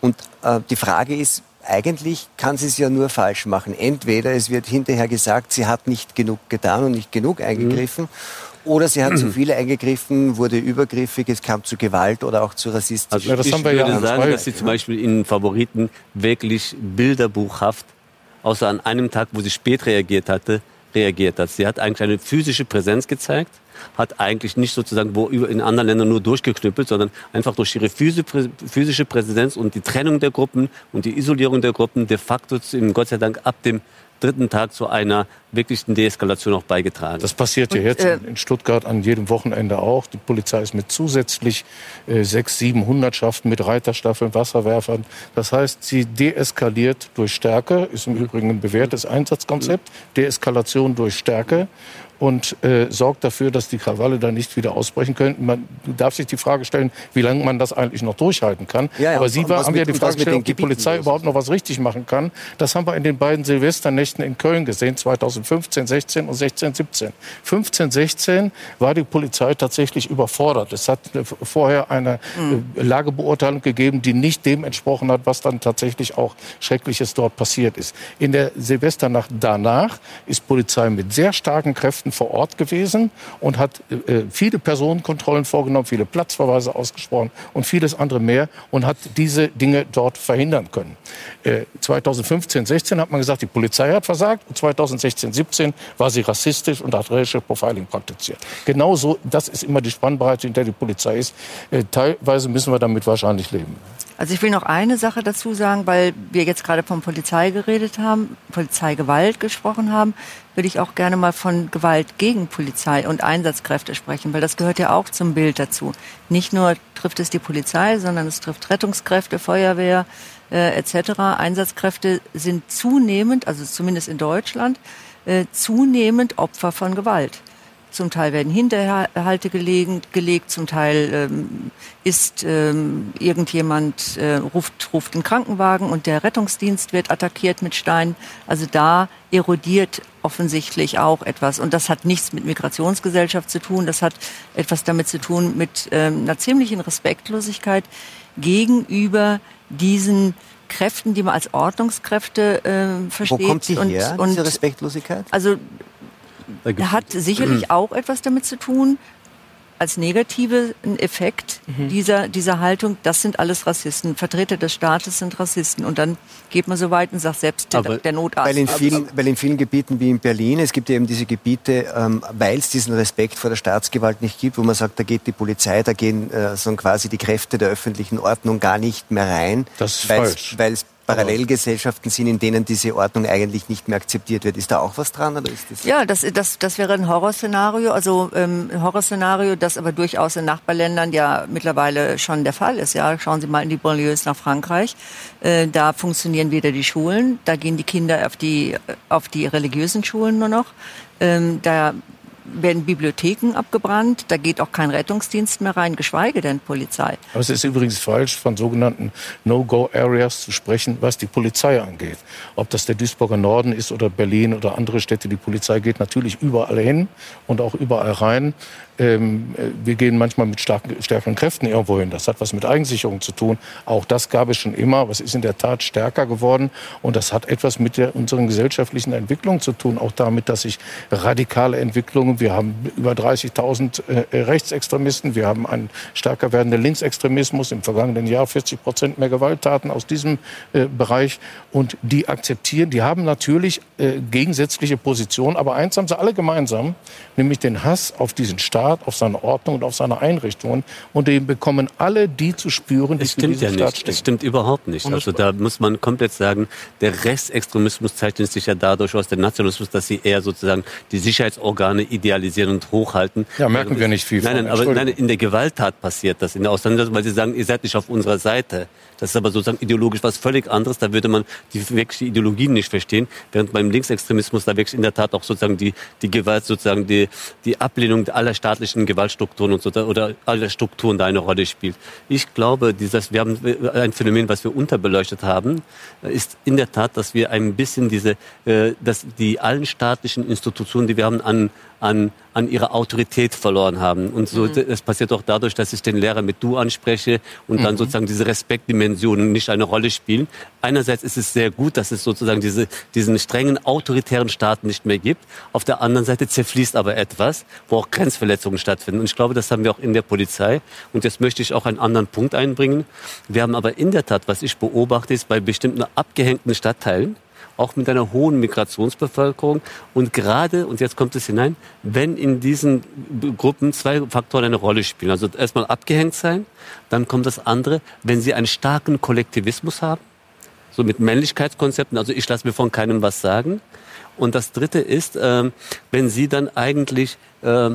Und äh, die Frage ist, eigentlich kann sie es ja nur falsch machen. Entweder es wird hinterher gesagt, sie hat nicht genug getan und nicht genug eingegriffen, mhm. oder sie hat zu viel eingegriffen, wurde übergriffig, es kam zu Gewalt oder auch zu rassistisch. Also ja, das ich haben wir würde ja sagen, dass sie zum Beispiel in Favoriten wirklich bilderbuchhaft, außer an einem Tag, wo sie spät reagiert hatte, reagiert hat. Sie hat eigentlich eine physische Präsenz gezeigt, hat eigentlich nicht sozusagen wo in anderen Ländern nur durchgeknüppelt, sondern einfach durch ihre physische Präsenz und die Trennung der Gruppen und die Isolierung der Gruppen de facto, Gott sei Dank, ab dem dritten Tag zu einer wirklichen Deeskalation auch beigetragen. Das passiert ja jetzt äh, in Stuttgart an jedem Wochenende auch. Die Polizei ist mit zusätzlich äh, sechs, sieben Hundertschaften mit Reiterstaffeln, Wasserwerfern. Das heißt, sie deeskaliert durch Stärke, ist im Übrigen ein bewährtes Einsatzkonzept. Deeskalation durch Stärke. Und äh, sorgt dafür, dass die Krawalle da nicht wieder ausbrechen können. Man darf sich die Frage stellen, wie lange man das eigentlich noch durchhalten kann. Ja, ja, Aber Sie war, haben ja die Frage gestellt, ob die Polizei überhaupt noch was richtig machen kann. Das haben wir in den beiden Silvesternächten in Köln gesehen, 2015, 16 und 16, 17. 15, 16 war die Polizei tatsächlich überfordert. Es hat vorher eine mhm. Lagebeurteilung gegeben, die nicht dem entsprochen hat, was dann tatsächlich auch Schreckliches dort passiert ist. In der Silvesternacht danach ist Polizei mit sehr starken Kräften vor Ort gewesen und hat äh, viele Personenkontrollen vorgenommen, viele Platzverweise ausgesprochen und vieles andere mehr und hat diese Dinge dort verhindern können. Äh, 2015, 16 hat man gesagt, die Polizei hat versagt und 2016, 17 war sie rassistisch und hat racial Profiling praktiziert. Genauso, das ist immer die Spannbreite, in der die Polizei ist. Äh, teilweise müssen wir damit wahrscheinlich leben. Also ich will noch eine Sache dazu sagen, weil wir jetzt gerade von Polizei geredet haben, Polizeigewalt gesprochen haben, würde ich auch gerne mal von Gewalt gegen Polizei und Einsatzkräfte sprechen, weil das gehört ja auch zum Bild dazu. Nicht nur trifft es die Polizei, sondern es trifft Rettungskräfte, Feuerwehr äh, etc. Einsatzkräfte sind zunehmend, also zumindest in Deutschland, äh, zunehmend Opfer von Gewalt. Zum Teil werden Hinterhalte gelegen, gelegt, zum Teil ähm, ist ähm, irgendjemand äh, ruft, ruft einen Krankenwagen und der Rettungsdienst wird attackiert mit Steinen. Also da erodiert offensichtlich auch etwas. Und das hat nichts mit Migrationsgesellschaft zu tun. Das hat etwas damit zu tun mit ähm, einer ziemlichen Respektlosigkeit gegenüber diesen Kräften, die man als Ordnungskräfte äh, versteht. Wo kommt sie her, und, diese Respektlosigkeit? Also hat sicherlich auch etwas damit zu tun, als negativen Effekt mhm. dieser, dieser Haltung, das sind alles Rassisten. Vertreter des Staates sind Rassisten. Und dann geht man so weit und sagt selbst der, der Notarzt. Weil in, vielen, weil in vielen Gebieten wie in Berlin, es gibt eben diese Gebiete, ähm, weil es diesen Respekt vor der Staatsgewalt nicht gibt, wo man sagt, da geht die Polizei, da gehen äh, so quasi die Kräfte der öffentlichen Ordnung gar nicht mehr rein. Das ist falsch. Weil es Parallelgesellschaften sind, in denen diese Ordnung eigentlich nicht mehr akzeptiert wird. Ist da auch was dran oder ist das? Ja, das, das, das wäre ein Horrorszenario, also ähm, ein Horrorszenario, das aber durchaus in Nachbarländern ja mittlerweile schon der Fall ist. Ja, schauen Sie mal in die Banlieues nach Frankreich. Äh, da funktionieren wieder die Schulen, da gehen die Kinder auf die auf die religiösen Schulen nur noch. Ähm, da werden Bibliotheken abgebrannt, da geht auch kein Rettungsdienst mehr rein, geschweige denn Polizei. Aber es ist übrigens falsch, von sogenannten No-Go-Areas zu sprechen, was die Polizei angeht. Ob das der Duisburger Norden ist oder Berlin oder andere Städte, die Polizei geht natürlich überall hin und auch überall rein. Ähm, äh, wir gehen manchmal mit starken, stärkeren Kräften irgendwo hin. Das hat was mit Eigensicherung zu tun. Auch das gab es schon immer. Was ist in der Tat stärker geworden? Und das hat etwas mit der, unseren gesellschaftlichen Entwicklung zu tun. Auch damit, dass sich radikale Entwicklungen, wir haben über 30.000 äh, Rechtsextremisten, wir haben einen stärker werdenden Linksextremismus, im vergangenen Jahr 40 Prozent mehr Gewalttaten aus diesem äh, Bereich. Und die akzeptieren, die haben natürlich äh, gegensätzliche Positionen, aber eins haben sie alle gemeinsam, nämlich den Hass auf diesen Staat Staat, auf seine Ordnung und auf seine Einrichtungen. Und den bekommen alle die zu spüren, die es stimmt für ja Staat nicht. stehen. Es stimmt überhaupt nicht. Also da muss man komplett sagen, der Rechtsextremismus zeichnet sich ja dadurch aus, der Nationalismus, dass sie eher sozusagen die Sicherheitsorgane idealisieren und hochhalten. Ja, merken wir nicht viel nein, Nein, aber nein, in der Gewalttat passiert das, in der Auseinandersetzung, weil sie sagen, ihr seid nicht auf unserer Seite. Das ist aber sozusagen ideologisch was völlig anderes. Da würde man die wirkliche Ideologien nicht verstehen. Während beim Linksextremismus da wirklich in der Tat auch sozusagen die, die Gewalt, sozusagen die, die Ablehnung aller staatlichen Gewaltstrukturen und so, oder aller Strukturen da eine Rolle spielt. Ich glaube, dieses, wir haben ein Phänomen, was wir unterbeleuchtet haben, ist in der Tat, dass wir ein bisschen diese, äh, dass die allen staatlichen Institutionen, die wir haben, an, an, an ihrer Autorität verloren haben. Und so, mhm. das passiert auch dadurch, dass ich den Lehrer mit Du anspreche und mhm. dann sozusagen diese Respektdimensionen nicht eine Rolle spielen. Einerseits ist es sehr gut, dass es sozusagen diese, diesen strengen autoritären Staat nicht mehr gibt. Auf der anderen Seite zerfließt aber etwas, wo auch Grenzverletzungen stattfinden. Und ich glaube, das haben wir auch in der Polizei. Und jetzt möchte ich auch einen anderen Punkt einbringen. Wir haben aber in der Tat, was ich beobachte, ist bei bestimmten abgehängten Stadtteilen, auch mit einer hohen Migrationsbevölkerung. Und gerade, und jetzt kommt es hinein, wenn in diesen Gruppen zwei Faktoren eine Rolle spielen. Also erstmal abgehängt sein, dann kommt das andere, wenn sie einen starken Kollektivismus haben, so mit Männlichkeitskonzepten, also ich lasse mir von keinem was sagen. Und das dritte ist, äh, wenn sie dann eigentlich äh,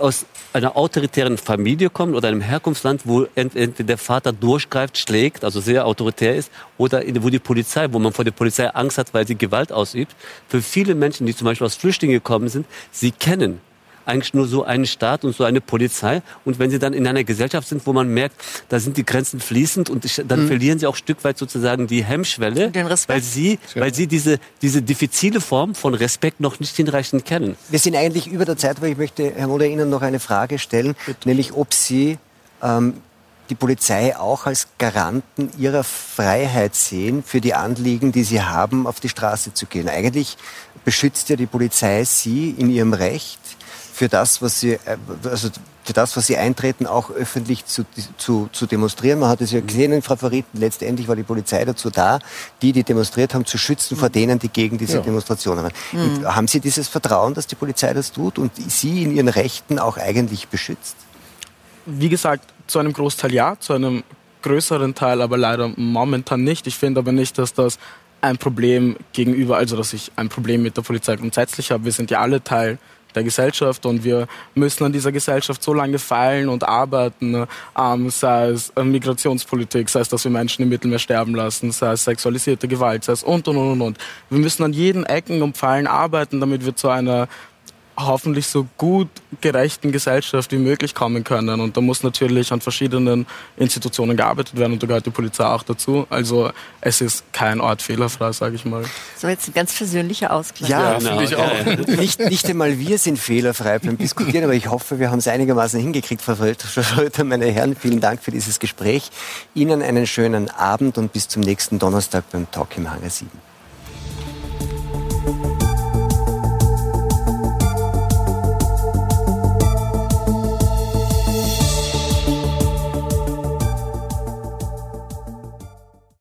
aus einer autoritären Familie kommt oder einem Herkunftsland, wo entweder der Vater durchgreift, schlägt, also sehr autoritär ist, oder wo die Polizei, wo man vor der Polizei Angst hat, weil sie Gewalt ausübt. Für viele Menschen, die zum Beispiel aus Flüchtlingen gekommen sind, sie kennen eigentlich nur so einen Staat und so eine Polizei. Und wenn sie dann in einer Gesellschaft sind, wo man merkt, da sind die Grenzen fließend und dann mhm. verlieren sie auch Stück weit sozusagen die Hemmschwelle, weil sie, weil sie diese, diese diffizile Form von Respekt noch nicht hinreichend kennen. Wir sind eigentlich über der Zeit, weil ich möchte Herr Moder Ihnen noch eine Frage stellen, Bitte. nämlich ob Sie ähm, die Polizei auch als Garanten ihrer Freiheit sehen, für die Anliegen, die sie haben, auf die Straße zu gehen. Eigentlich beschützt ja die Polizei sie in ihrem Recht, für das, was sie, äh, also für das, was sie eintreten, auch öffentlich zu, zu, zu demonstrieren. Man hat es ja gesehen in Favoriten, letztendlich war die Polizei dazu da, die, die demonstriert haben, zu schützen vor denen, die gegen diese ja. Demonstrationen waren. Mhm. Haben Sie dieses Vertrauen, dass die Polizei das tut und sie in ihren Rechten auch eigentlich beschützt? Wie gesagt, zu einem Großteil ja, zu einem größeren Teil aber leider momentan nicht. Ich finde aber nicht, dass das ein Problem gegenüber, also dass ich ein Problem mit der Polizei grundsätzlich habe. Wir sind ja alle Teil der Gesellschaft und wir müssen an dieser Gesellschaft so lange feilen und arbeiten, ähm, sei es äh, Migrationspolitik, sei es, dass wir Menschen im Mittelmeer sterben lassen, sei es sexualisierte Gewalt, sei es und und und und. Wir müssen an jeden Ecken und Pfeilen arbeiten, damit wir zu einer hoffentlich so gut gerechten Gesellschaft wie möglich kommen können. Und da muss natürlich an verschiedenen Institutionen gearbeitet werden und da gehört die Polizei auch dazu. Also es ist kein Ort fehlerfrei, sage ich mal. So jetzt ein ganz persönlicher Ausgleich. Ja, ja finde ich auch. nicht, nicht einmal wir sind fehlerfrei beim Diskutieren, aber ich hoffe, wir haben es einigermaßen hingekriegt, Frau Schröter, meine Herren. Vielen Dank für dieses Gespräch. Ihnen einen schönen Abend und bis zum nächsten Donnerstag beim Talk im Hangar 7.